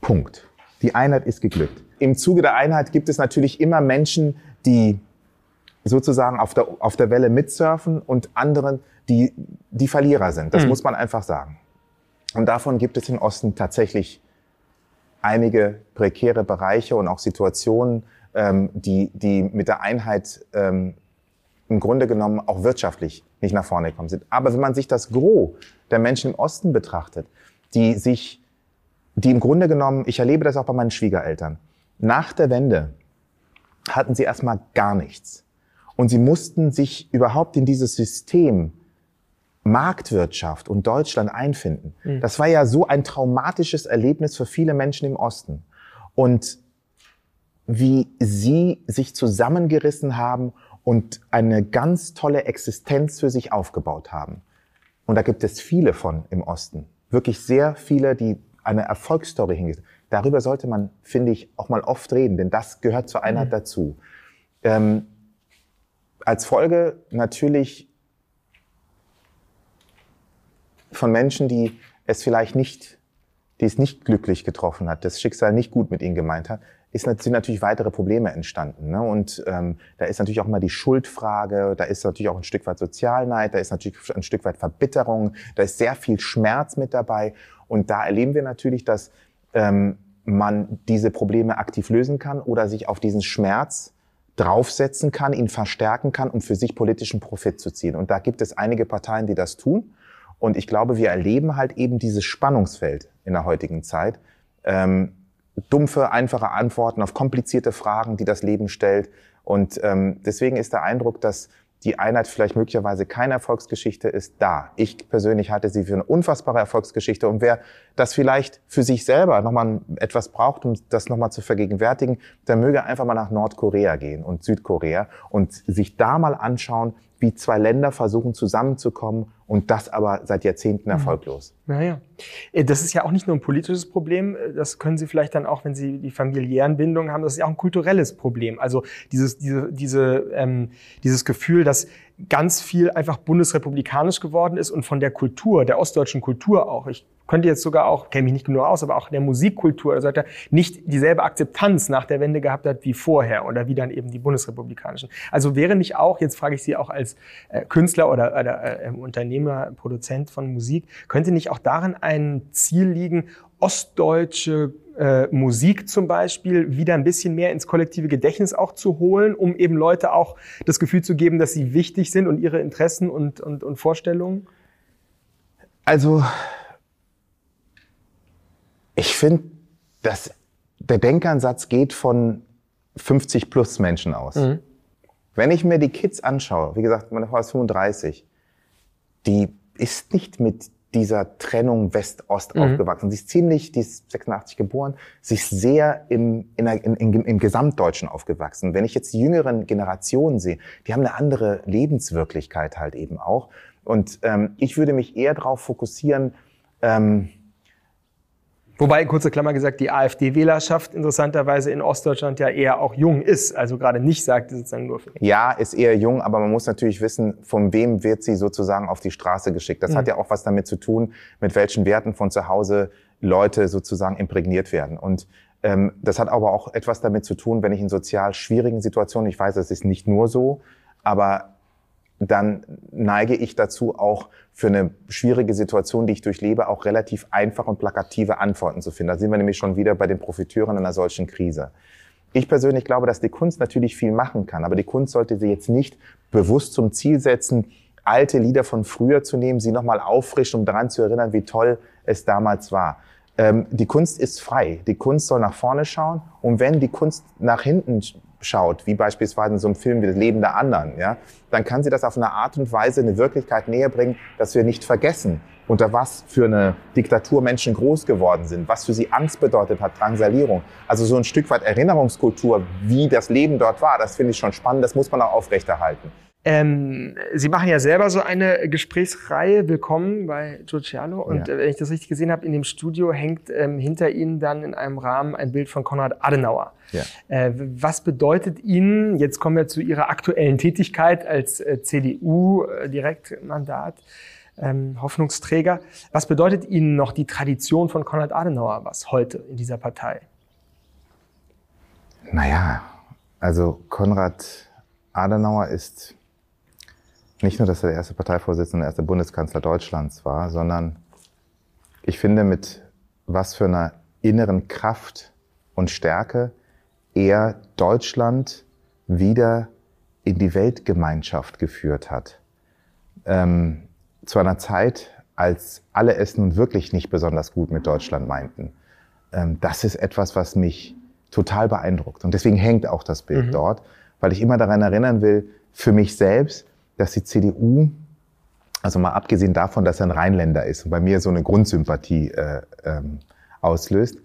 Punkt. Die Einheit ist geglückt. Im Zuge der Einheit gibt es natürlich immer Menschen, die sozusagen auf der, auf der Welle mitsurfen und anderen, die die Verlierer sind. Das Mhm. muss man einfach sagen. Und davon gibt es im Osten tatsächlich einige prekäre Bereiche und auch Situationen, ähm, die, die mit der Einheit ähm, im Grunde genommen auch wirtschaftlich nicht nach vorne gekommen sind. Aber wenn man sich das Gros der Menschen im Osten betrachtet, die sich, die im Grunde genommen, ich erlebe das auch bei meinen Schwiegereltern, nach der Wende hatten sie erstmal gar nichts. Und sie mussten sich überhaupt in dieses System Marktwirtschaft und Deutschland einfinden. Das war ja so ein traumatisches Erlebnis für viele Menschen im Osten. Und wie sie sich zusammengerissen haben und eine ganz tolle Existenz für sich aufgebaut haben. Und da gibt es viele von im Osten. Wirklich sehr viele, die eine Erfolgsstory hingeht. Darüber sollte man, finde ich, auch mal oft reden, denn das gehört zur Einheit dazu. Ähm, als Folge natürlich von Menschen, die es vielleicht nicht, die es nicht glücklich getroffen hat, das Schicksal nicht gut mit ihnen gemeint hat, ist, sind natürlich weitere Probleme entstanden. Ne? Und ähm, da ist natürlich auch immer die Schuldfrage, da ist natürlich auch ein Stück weit Sozialneid, da ist natürlich ein Stück weit Verbitterung, da ist sehr viel Schmerz mit dabei. Und da erleben wir natürlich, dass ähm, man diese Probleme aktiv lösen kann oder sich auf diesen Schmerz draufsetzen kann, ihn verstärken kann, um für sich politischen Profit zu ziehen. Und da gibt es einige Parteien, die das tun. Und ich glaube, wir erleben halt eben dieses Spannungsfeld in der heutigen Zeit. Ähm, dumpfe, einfache Antworten auf komplizierte Fragen, die das Leben stellt. Und ähm, deswegen ist der Eindruck, dass die Einheit vielleicht möglicherweise keine Erfolgsgeschichte ist, da. Ich persönlich halte sie für eine unfassbare Erfolgsgeschichte. Und wer das vielleicht für sich selber nochmal etwas braucht, um das nochmal zu vergegenwärtigen, der möge einfach mal nach Nordkorea gehen und Südkorea und sich da mal anschauen, wie zwei Länder versuchen zusammenzukommen und das aber seit Jahrzehnten erfolglos. Naja, Äh, das ist ja auch nicht nur ein politisches Problem. äh, Das können Sie vielleicht dann auch, wenn Sie die familiären Bindungen haben, das ist ja auch ein kulturelles Problem. Also dieses, diese, diese, ähm, dieses Gefühl, dass ganz viel einfach bundesrepublikanisch geworden ist und von der Kultur, der ostdeutschen Kultur auch. Ich könnte jetzt sogar auch, kenne mich nicht genug aus, aber auch der Musikkultur, also hat er nicht dieselbe Akzeptanz nach der Wende gehabt hat wie vorher oder wie dann eben die bundesrepublikanischen. Also wäre nicht auch, jetzt frage ich Sie auch als äh, Künstler oder, oder äh, Unternehmer, Produzent von Musik, könnte nicht auch darin ein Ziel liegen, ostdeutsche äh, Musik zum Beispiel wieder ein bisschen mehr ins kollektive Gedächtnis auch zu holen, um eben Leute auch das Gefühl zu geben, dass sie wichtig sind und ihre Interessen und, und, und Vorstellungen? Also, ich finde, dass der Denkansatz geht von 50 plus Menschen aus. Wenn ich mir die Kids anschaue, wie gesagt, meine Frau ist 35, die ist nicht mit dieser Trennung West-Ost aufgewachsen. Sie ist ziemlich, die ist 86 geboren, sie ist sehr im, in in, in, im Gesamtdeutschen aufgewachsen. Wenn ich jetzt die jüngeren Generationen sehe, die haben eine andere Lebenswirklichkeit halt eben auch. Und ähm, ich würde mich eher darauf fokussieren, ähm, Wobei, kurze Klammer gesagt, die AfD-Wählerschaft interessanterweise in Ostdeutschland ja eher auch jung ist, also gerade nicht sagt, sozusagen nur für ja, ist eher jung, aber man muss natürlich wissen, von wem wird sie sozusagen auf die Straße geschickt. Das hat ja auch was damit zu tun, mit welchen Werten von zu Hause Leute sozusagen imprägniert werden. Und ähm, das hat aber auch etwas damit zu tun, wenn ich in sozial schwierigen Situationen, ich weiß, das ist nicht nur so, aber dann neige ich dazu, auch für eine schwierige Situation, die ich durchlebe, auch relativ einfach und plakative Antworten zu finden. Da sind wir nämlich schon wieder bei den Profiteuren einer solchen Krise. Ich persönlich glaube, dass die Kunst natürlich viel machen kann, aber die Kunst sollte sie jetzt nicht bewusst zum Ziel setzen, alte Lieder von früher zu nehmen, sie nochmal auffrischen, um daran zu erinnern, wie toll es damals war. Ähm, die Kunst ist frei. Die Kunst soll nach vorne schauen. Und wenn die Kunst nach hinten schaut, wie beispielsweise in so einem Film wie Das Leben der anderen, ja, dann kann sie das auf eine Art und Weise eine Wirklichkeit näher bringen, dass wir nicht vergessen, unter was für eine Diktatur Menschen groß geworden sind, was für sie Angst bedeutet hat, Drangsalierung. Also so ein Stück weit Erinnerungskultur, wie das Leben dort war, das finde ich schon spannend, das muss man auch aufrechterhalten. Ähm, Sie machen ja selber so eine Gesprächsreihe. Willkommen bei Giugiano. Und ja. äh, wenn ich das richtig gesehen habe, in dem Studio hängt ähm, hinter Ihnen dann in einem Rahmen ein Bild von Konrad Adenauer. Ja. Äh, was bedeutet Ihnen, jetzt kommen wir zu Ihrer aktuellen Tätigkeit als äh, CDU-Direktmandat, ähm, Hoffnungsträger, was bedeutet Ihnen noch die Tradition von Konrad Adenauer was heute in dieser Partei? Naja, also Konrad Adenauer ist nicht nur, dass er der erste Parteivorsitzende und der erste Bundeskanzler Deutschlands war, sondern ich finde, mit was für einer inneren Kraft und Stärke er Deutschland wieder in die Weltgemeinschaft geführt hat. Ähm, zu einer Zeit, als alle es nun wirklich nicht besonders gut mit Deutschland meinten. Ähm, das ist etwas, was mich total beeindruckt. Und deswegen hängt auch das Bild mhm. dort, weil ich immer daran erinnern will, für mich selbst, dass die CDU, also mal abgesehen davon, dass er ein Rheinländer ist und bei mir so eine Grundsympathie äh, ähm, auslöst,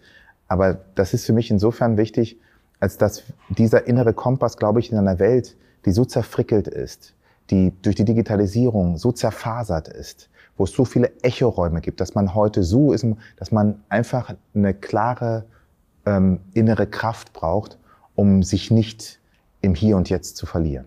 aber das ist für mich insofern wichtig, als dass dieser innere Kompass, glaube ich, in einer Welt, die so zerfrickelt ist, die durch die Digitalisierung so zerfasert ist, wo es so viele Echoräume gibt, dass man heute so ist, dass man einfach eine klare ähm, innere Kraft braucht, um sich nicht im Hier und Jetzt zu verlieren.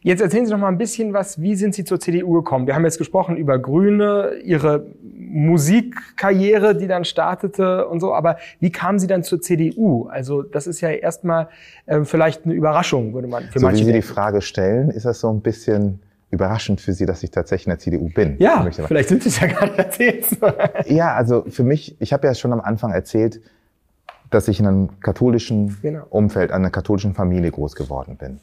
Jetzt erzählen Sie noch mal ein bisschen was. Wie sind Sie zur CDU gekommen? Wir haben jetzt gesprochen über Grüne, Ihre Musikkarriere, die dann startete und so. Aber wie kamen Sie dann zur CDU? Also das ist ja erstmal äh, vielleicht eine Überraschung, würde man für so manche wie Sie denken. die Frage stellen, ist das so ein bisschen überraschend für Sie, dass ich tatsächlich in der CDU bin. Ja, vielleicht sind Sie es ja gar nicht erzählt. ja, also für mich, ich habe ja schon am Anfang erzählt, dass ich in einem katholischen genau. Umfeld, einer katholischen Familie groß geworden bin.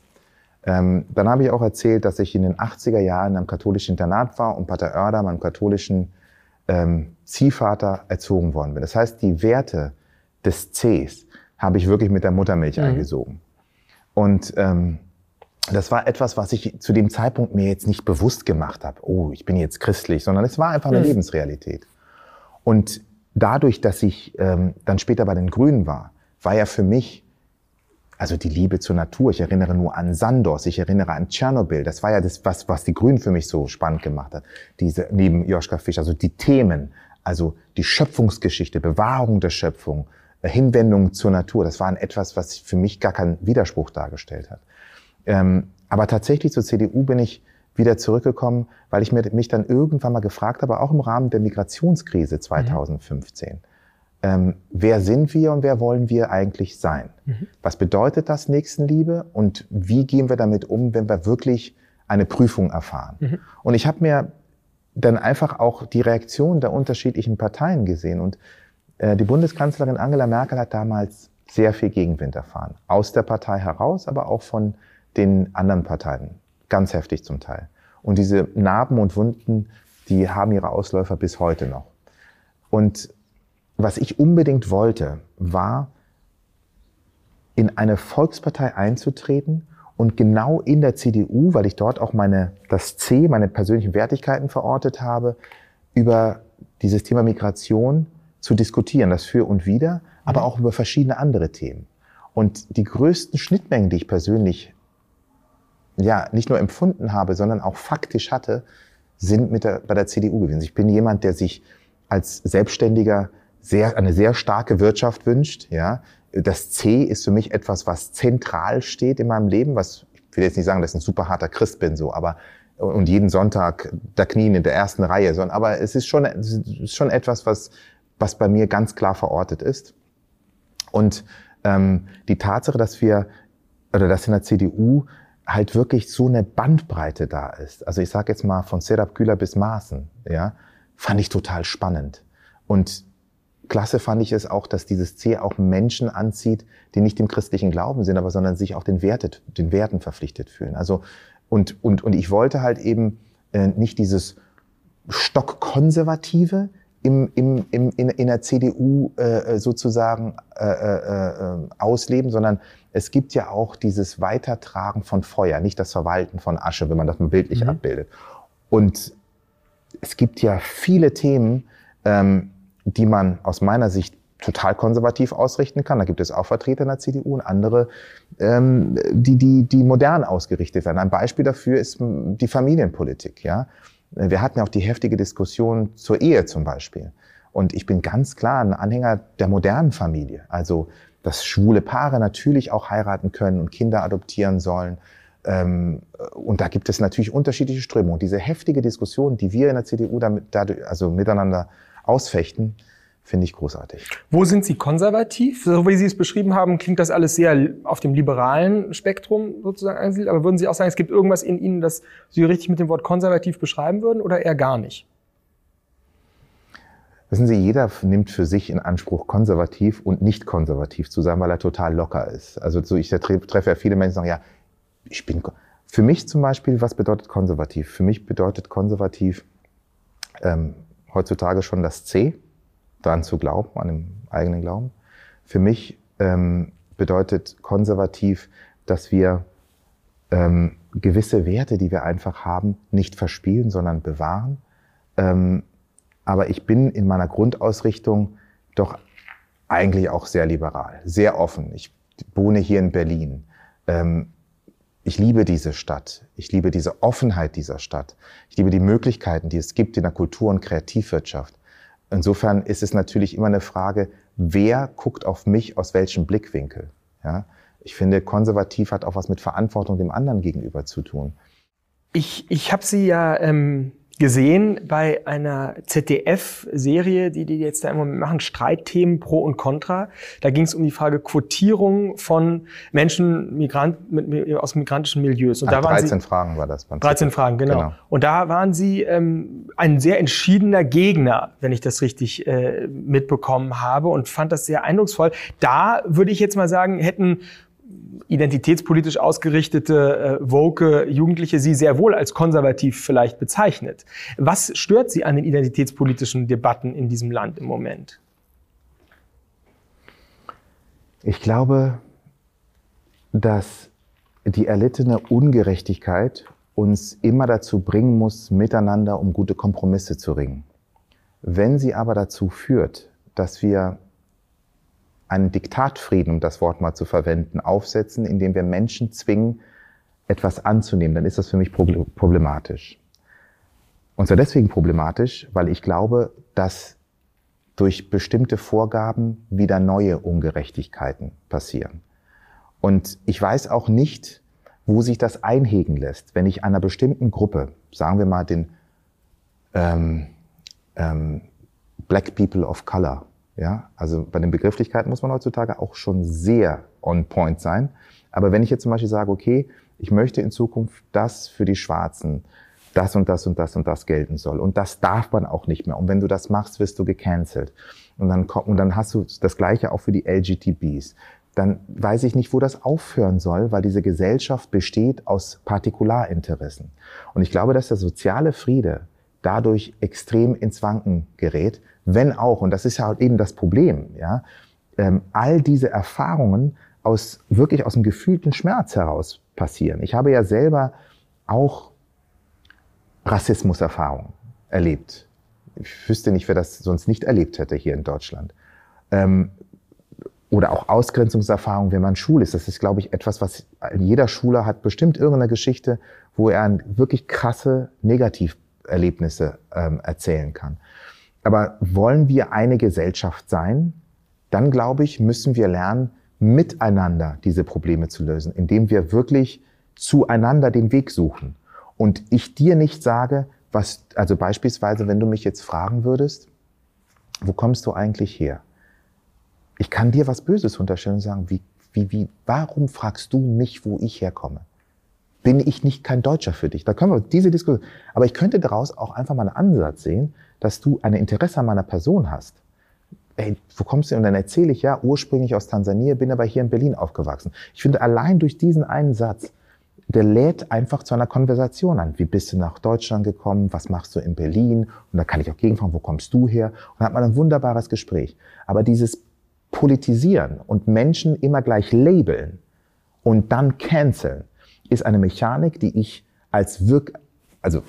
Ähm, dann habe ich auch erzählt, dass ich in den 80er Jahren einem katholischen Internat war und Pater Oerder, meinem katholischen ähm, Ziehvater, erzogen worden bin. Das heißt, die Werte des Cs habe ich wirklich mit der Muttermilch mhm. eingesogen. Und ähm, das war etwas, was ich zu dem Zeitpunkt mir jetzt nicht bewusst gemacht habe. Oh, ich bin jetzt christlich, sondern es war einfach eine mhm. Lebensrealität. Und dadurch, dass ich ähm, dann später bei den Grünen war, war ja für mich also die Liebe zur Natur. Ich erinnere nur an Sandos, ich erinnere an Tschernobyl. Das war ja das, was, was die Grünen für mich so spannend gemacht hat. Diese, neben Joschka Fisch, also die Themen, also die Schöpfungsgeschichte, Bewahrung der Schöpfung, äh, Hinwendung zur Natur. Das war etwas, was für mich gar keinen Widerspruch dargestellt hat. Ähm, aber tatsächlich zur CDU bin ich wieder zurückgekommen, weil ich mir, mich dann irgendwann mal gefragt habe, auch im Rahmen der Migrationskrise 2015. Mhm ähm, wer sind wir und wer wollen wir eigentlich sein? Mhm. Was bedeutet das Nächstenliebe und wie gehen wir damit um, wenn wir wirklich eine Prüfung erfahren? Mhm. Und ich habe mir dann einfach auch die Reaktion der unterschiedlichen Parteien gesehen und äh, die Bundeskanzlerin Angela Merkel hat damals sehr viel Gegenwind erfahren. Aus der Partei heraus, aber auch von den anderen Parteien. Ganz heftig zum Teil. Und diese Narben und Wunden, die haben ihre Ausläufer bis heute noch. Und was ich unbedingt wollte, war, in eine Volkspartei einzutreten und genau in der CDU, weil ich dort auch meine, das C, meine persönlichen Wertigkeiten verortet habe, über dieses Thema Migration zu diskutieren, das für und wider, aber mhm. auch über verschiedene andere Themen. Und die größten Schnittmengen, die ich persönlich ja nicht nur empfunden habe, sondern auch faktisch hatte, sind mit der, bei der CDU gewesen. Ich bin jemand, der sich als Selbstständiger sehr, eine sehr starke Wirtschaft wünscht. Ja, das C ist für mich etwas, was zentral steht in meinem Leben. Was ich will jetzt nicht sagen, dass ich ein super harter Christ bin, so, aber und jeden Sonntag da knien in der ersten Reihe, sondern aber es ist schon, es ist schon etwas, was was bei mir ganz klar verortet ist. Und ähm, die Tatsache, dass wir oder dass in der CDU halt wirklich so eine Bandbreite da ist. Also ich sage jetzt mal von Serap Kühler bis Maaßen, ja, fand ich total spannend. Und klasse fand ich es auch, dass dieses C auch Menschen anzieht, die nicht im christlichen Glauben sind, aber sondern sich auch den, Werte, den Werten verpflichtet fühlen. Also und, und, und ich wollte halt eben äh, nicht dieses Stockkonservative im, im, im, in, in der CDU äh, sozusagen äh, äh, äh, ausleben, sondern es gibt ja auch dieses Weitertragen von Feuer, nicht das Verwalten von Asche, wenn man das mal bildlich mhm. abbildet. Und es gibt ja viele Themen, ähm, die man aus meiner Sicht total konservativ ausrichten kann. Da gibt es auch Vertreter in der CDU und andere, ähm, die, die, die modern ausgerichtet werden. Ein Beispiel dafür ist die Familienpolitik. Ja? Wir hatten ja auch die heftige Diskussion zur Ehe zum Beispiel. Und ich bin ganz klar ein Anhänger der modernen Familie. Also, dass schwule Paare natürlich auch heiraten können und Kinder adoptieren sollen. Ähm, und da gibt es natürlich unterschiedliche Strömungen. Diese heftige Diskussion, die wir in der CDU damit, dadurch, also miteinander ausfechten, finde ich großartig. Wo sind Sie konservativ? So wie Sie es beschrieben haben, klingt das alles sehr auf dem liberalen Spektrum sozusagen angesiedelt. Aber würden Sie auch sagen, es gibt irgendwas in Ihnen, das Sie richtig mit dem Wort konservativ beschreiben würden oder eher gar nicht? Wissen Sie, jeder nimmt für sich in Anspruch, konservativ und nicht konservativ zu sein, weil er total locker ist. Also so, ich treffe ja viele Menschen, die sagen, ja, ich bin, für mich zum Beispiel, was bedeutet konservativ? Für mich bedeutet konservativ ähm, heutzutage schon das C, daran zu glauben, an dem eigenen Glauben. Für mich ähm, bedeutet konservativ, dass wir ähm, gewisse Werte, die wir einfach haben, nicht verspielen, sondern bewahren. Ähm, aber ich bin in meiner Grundausrichtung doch eigentlich auch sehr liberal, sehr offen. Ich wohne hier in Berlin. Ähm, ich liebe diese Stadt. Ich liebe diese Offenheit dieser Stadt. Ich liebe die Möglichkeiten, die es gibt in der Kultur- und Kreativwirtschaft. Insofern ist es natürlich immer eine Frage, wer guckt auf mich aus welchem Blickwinkel. Ja? Ich finde, konservativ hat auch was mit Verantwortung dem anderen gegenüber zu tun. Ich, ich habe Sie ja ähm, gesehen bei einer ZDF-Serie, die die jetzt da im Moment machen, Streitthemen pro und contra. Da ging es um die Frage Quotierung von Menschen Migrant, mit, aus migrantischen Milieus. Und Ach, da waren 13 Sie, Fragen war das. Beim 13 ZDF. Fragen, genau. genau. Und da waren Sie ähm, ein sehr entschiedener Gegner, wenn ich das richtig äh, mitbekommen habe und fand das sehr eindrucksvoll. Da würde ich jetzt mal sagen, hätten identitätspolitisch ausgerichtete, äh, woke Jugendliche Sie sehr wohl als konservativ vielleicht bezeichnet. Was stört Sie an den identitätspolitischen Debatten in diesem Land im Moment? Ich glaube, dass die erlittene Ungerechtigkeit uns immer dazu bringen muss, miteinander um gute Kompromisse zu ringen. Wenn sie aber dazu führt, dass wir einen Diktatfrieden, um das Wort mal zu verwenden, aufsetzen, indem wir Menschen zwingen, etwas anzunehmen, dann ist das für mich problematisch. Und zwar deswegen problematisch, weil ich glaube, dass durch bestimmte Vorgaben wieder neue Ungerechtigkeiten passieren. Und ich weiß auch nicht, wo sich das einhegen lässt, wenn ich einer bestimmten Gruppe, sagen wir mal den ähm, ähm, Black People of Color, ja, also bei den Begrifflichkeiten muss man heutzutage auch schon sehr on point sein. Aber wenn ich jetzt zum Beispiel sage, okay, ich möchte in Zukunft das für die Schwarzen, das und das und das und das gelten soll. Und das darf man auch nicht mehr. Und wenn du das machst, wirst du gecancelt. Und dann, und dann hast du das Gleiche auch für die LGTBs. Dann weiß ich nicht, wo das aufhören soll, weil diese Gesellschaft besteht aus Partikularinteressen. Und ich glaube, dass der soziale Friede dadurch extrem ins Wanken gerät, wenn auch, und das ist ja halt eben das Problem, ja, ähm, all diese Erfahrungen aus wirklich aus dem gefühlten Schmerz heraus passieren. Ich habe ja selber auch Rassismuserfahrungen erlebt. Ich wüsste nicht, wer das sonst nicht erlebt hätte hier in Deutschland. Ähm, oder auch Ausgrenzungserfahrungen, wenn man schul ist. Das ist, glaube ich, etwas, was jeder Schüler hat bestimmt irgendeine Geschichte, wo er wirklich krasse Negativerlebnisse ähm, erzählen kann. Aber wollen wir eine Gesellschaft sein, dann glaube ich, müssen wir lernen, miteinander diese Probleme zu lösen, indem wir wirklich zueinander den Weg suchen. Und ich dir nicht sage, was, also beispielsweise, wenn du mich jetzt fragen würdest, wo kommst du eigentlich her? Ich kann dir was Böses unterstellen und sagen, wie, wie, wie, warum fragst du mich, wo ich herkomme? Bin ich nicht kein Deutscher für dich? Da können wir diese Diskussion. Aber ich könnte daraus auch einfach mal einen Ansatz sehen, dass du ein Interesse an meiner Person hast. Ey, wo kommst du? Und dann erzähle ich ja ursprünglich aus Tansania, bin aber hier in Berlin aufgewachsen. Ich finde, allein durch diesen einen Satz der lädt einfach zu einer Konversation an. Wie bist du nach Deutschland gekommen? Was machst du in Berlin? Und da kann ich auch gegenfragen, wo kommst du her? Und dann hat man ein wunderbares Gespräch. Aber dieses Politisieren und Menschen immer gleich labeln und dann canceln, ist eine Mechanik, die ich als wirk, also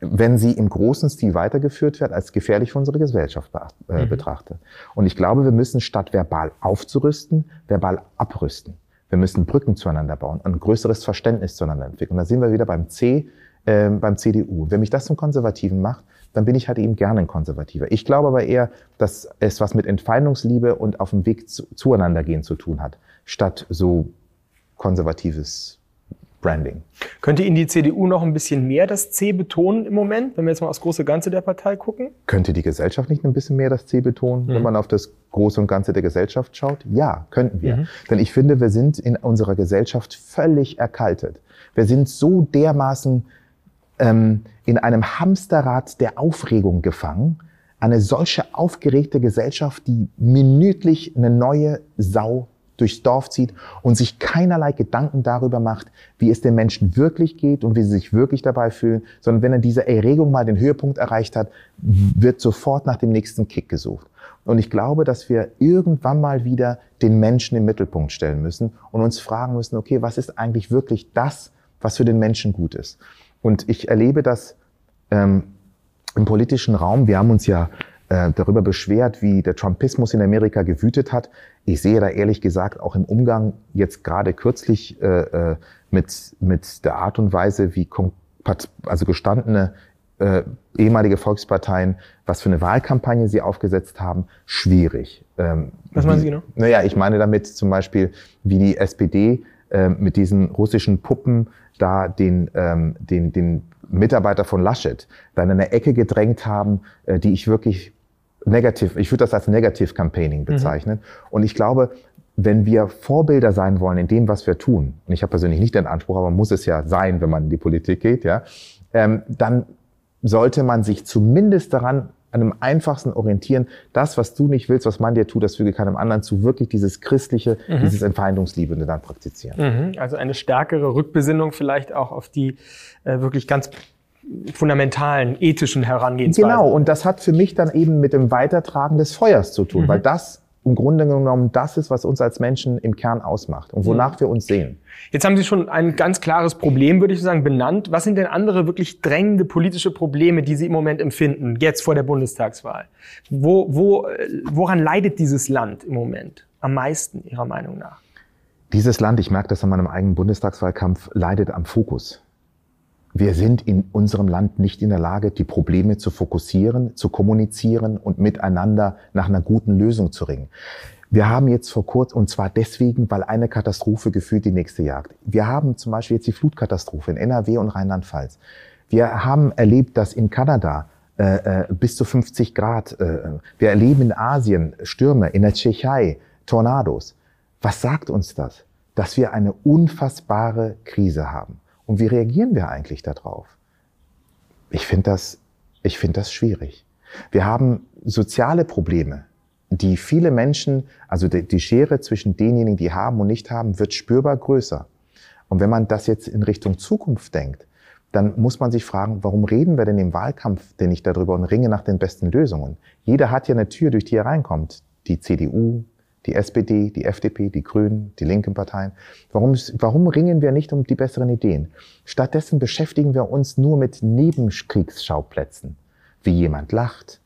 wenn sie im großen Stil weitergeführt wird, als gefährlich für unsere Gesellschaft äh, mhm. betrachte. Und ich glaube, wir müssen statt verbal aufzurüsten, verbal abrüsten. Wir müssen Brücken zueinander bauen, ein größeres Verständnis zueinander entwickeln. Und da sind wir wieder beim C, äh, beim CDU. Wenn mich das zum Konservativen macht, dann bin ich halt eben gerne ein Konservativer. Ich glaube aber eher, dass es was mit Entfeindungsliebe und auf dem Weg zu, zueinander gehen zu tun hat, statt so konservatives Branding. Könnte Ihnen die CDU noch ein bisschen mehr das C betonen im Moment, wenn wir jetzt mal aufs große Ganze der Partei gucken? Könnte die Gesellschaft nicht ein bisschen mehr das C betonen, mhm. wenn man auf das große und Ganze der Gesellschaft schaut? Ja, könnten wir. Mhm. Denn ich finde, wir sind in unserer Gesellschaft völlig erkaltet. Wir sind so dermaßen ähm, in einem Hamsterrad der Aufregung gefangen. Eine solche aufgeregte Gesellschaft, die minütlich eine neue Sau durchs Dorf zieht und sich keinerlei Gedanken darüber macht, wie es den Menschen wirklich geht und wie sie sich wirklich dabei fühlen, sondern wenn er diese Erregung mal den Höhepunkt erreicht hat, wird sofort nach dem nächsten Kick gesucht. Und ich glaube, dass wir irgendwann mal wieder den Menschen im Mittelpunkt stellen müssen und uns fragen müssen, okay, was ist eigentlich wirklich das, was für den Menschen gut ist? Und ich erlebe das ähm, im politischen Raum. Wir haben uns ja äh, darüber beschwert, wie der Trumpismus in Amerika gewütet hat. Ich sehe da ehrlich gesagt auch im Umgang jetzt gerade kürzlich äh, äh mit, mit der Art und Weise, wie also gestandene äh, ehemalige Volksparteien, was für eine Wahlkampagne sie aufgesetzt haben, schwierig. Ähm, was meinen Sie genau? Naja, ich meine damit zum Beispiel, wie die SPD äh, mit diesen russischen Puppen da den, ähm, den, den Mitarbeiter von Laschet da in eine Ecke gedrängt haben, äh, die ich wirklich negativ, ich würde das als Negative Campaigning mhm. bezeichnen. Mhm. Und ich glaube, wenn wir Vorbilder sein wollen in dem, was wir tun, und ich habe persönlich nicht den Anspruch, aber muss es ja sein, wenn man in die Politik geht, ja, ähm, dann sollte man sich zumindest daran an dem einfachsten orientieren, das, was du nicht willst, was man dir tut, das füge keinem anderen zu, wirklich dieses christliche, mhm. dieses Entfeindungsliebende dann praktizieren. Mhm. Also eine stärkere Rückbesinnung vielleicht auch auf die äh, wirklich ganz fundamentalen ethischen Herangehensweisen. Genau, und das hat für mich dann eben mit dem Weitertragen des Feuers zu tun, mhm. weil das im Grunde genommen das ist, was uns als Menschen im Kern ausmacht und wonach mhm. wir uns sehen. Jetzt haben Sie schon ein ganz klares Problem, würde ich sagen, benannt. Was sind denn andere wirklich drängende politische Probleme, die Sie im Moment empfinden, jetzt vor der Bundestagswahl? Wo, wo, woran leidet dieses Land im Moment am meisten, Ihrer Meinung nach? Dieses Land, ich merke das an meinem eigenen Bundestagswahlkampf, leidet am Fokus. Wir sind in unserem Land nicht in der Lage, die Probleme zu fokussieren, zu kommunizieren und miteinander nach einer guten Lösung zu ringen. Wir haben jetzt vor kurzem, und zwar deswegen, weil eine Katastrophe gefühlt die nächste jagt. Wir haben zum Beispiel jetzt die Flutkatastrophe in NRW und Rheinland-Pfalz. Wir haben erlebt, dass in Kanada äh, äh bis zu 50 Grad, äh, wir erleben in Asien Stürme, in der Tschechei Tornados. Was sagt uns das? Dass wir eine unfassbare Krise haben. Und wie reagieren wir eigentlich darauf? Ich finde das, ich finde das schwierig. Wir haben soziale Probleme, die viele Menschen, also die Schere zwischen denjenigen, die haben und nicht haben, wird spürbar größer. Und wenn man das jetzt in Richtung Zukunft denkt, dann muss man sich fragen, warum reden wir denn im Wahlkampf denn nicht darüber und ringen nach den besten Lösungen? Jeder hat ja eine Tür, durch die er reinkommt. Die CDU, die SPD, die FDP, die Grünen, die linken Parteien. Warum, warum ringen wir nicht um die besseren Ideen? Stattdessen beschäftigen wir uns nur mit Nebenkriegsschauplätzen, wie jemand lacht,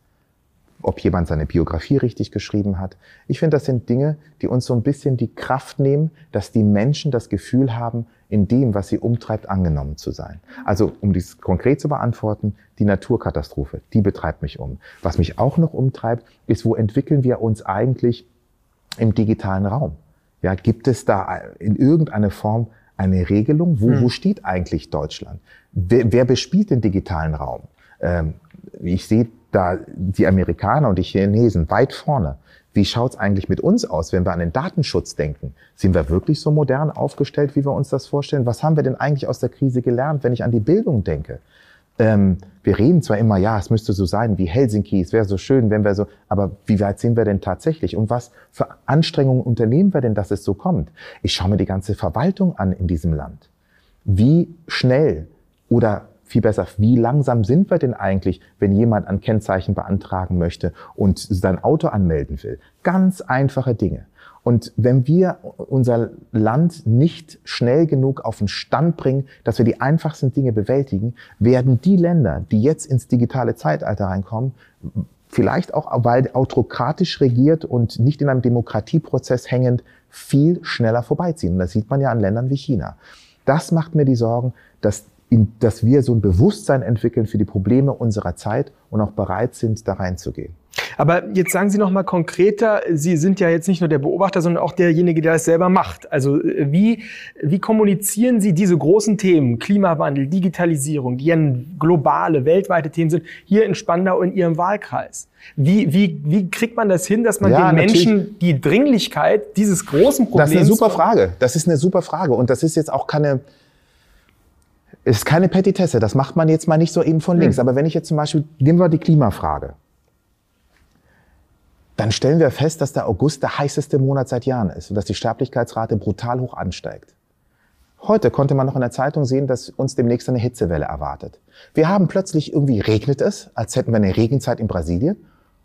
ob jemand seine Biografie richtig geschrieben hat. Ich finde, das sind Dinge, die uns so ein bisschen die Kraft nehmen, dass die Menschen das Gefühl haben, in dem, was sie umtreibt, angenommen zu sein. Also, um dies konkret zu beantworten, die Naturkatastrophe, die betreibt mich um. Was mich auch noch umtreibt, ist, wo entwickeln wir uns eigentlich im digitalen Raum? Ja, gibt es da in irgendeiner Form eine Regelung? Wo, hm. wo steht eigentlich Deutschland? Wer, wer bespielt den digitalen Raum? Ähm, ich sehe da die Amerikaner und die Chinesen weit vorne. Wie schaut's eigentlich mit uns aus, wenn wir an den Datenschutz denken? Sind wir wirklich so modern aufgestellt, wie wir uns das vorstellen? Was haben wir denn eigentlich aus der Krise gelernt, wenn ich an die Bildung denke? Ähm, wir reden zwar immer, ja, es müsste so sein wie Helsinki, es wäre so schön, wenn wir so, aber wie weit sind wir denn tatsächlich? Und was für Anstrengungen unternehmen wir denn, dass es so kommt? Ich schaue mir die ganze Verwaltung an in diesem Land. wie schnell oder viel besser, wie langsam sind wir denn eigentlich, wenn jemand ein Kennzeichen beantragen möchte und sein Auto anmelden will? Ganz einfache Dinge. Und wenn wir unser Land nicht schnell genug auf den Stand bringen, dass wir die einfachsten Dinge bewältigen, werden die Länder, die jetzt ins digitale Zeitalter reinkommen, vielleicht auch, weil autokratisch regiert und nicht in einem Demokratieprozess hängend, viel schneller vorbeiziehen. Und das sieht man ja an Ländern wie China. Das macht mir die Sorgen, dass in, dass wir so ein Bewusstsein entwickeln für die Probleme unserer Zeit und auch bereit sind, da reinzugehen. Aber jetzt sagen Sie noch mal konkreter, Sie sind ja jetzt nicht nur der Beobachter, sondern auch derjenige, der es selber macht. Also äh, wie, wie kommunizieren Sie diese großen Themen, Klimawandel, Digitalisierung, die ja globale, weltweite Themen sind, hier in Spandau in Ihrem Wahlkreis? Wie, wie, wie kriegt man das hin, dass man ja, den Menschen die Dringlichkeit dieses großen Problems... Das ist eine super Frage. Das ist eine super Frage. Und das ist jetzt auch keine ist keine Petitesse, das macht man jetzt mal nicht so eben von links. Hm. Aber wenn ich jetzt zum Beispiel, nehmen wir die Klimafrage, dann stellen wir fest, dass der August der heißeste Monat seit Jahren ist und dass die Sterblichkeitsrate brutal hoch ansteigt. Heute konnte man noch in der Zeitung sehen, dass uns demnächst eine Hitzewelle erwartet. Wir haben plötzlich irgendwie regnet es, als hätten wir eine Regenzeit in Brasilien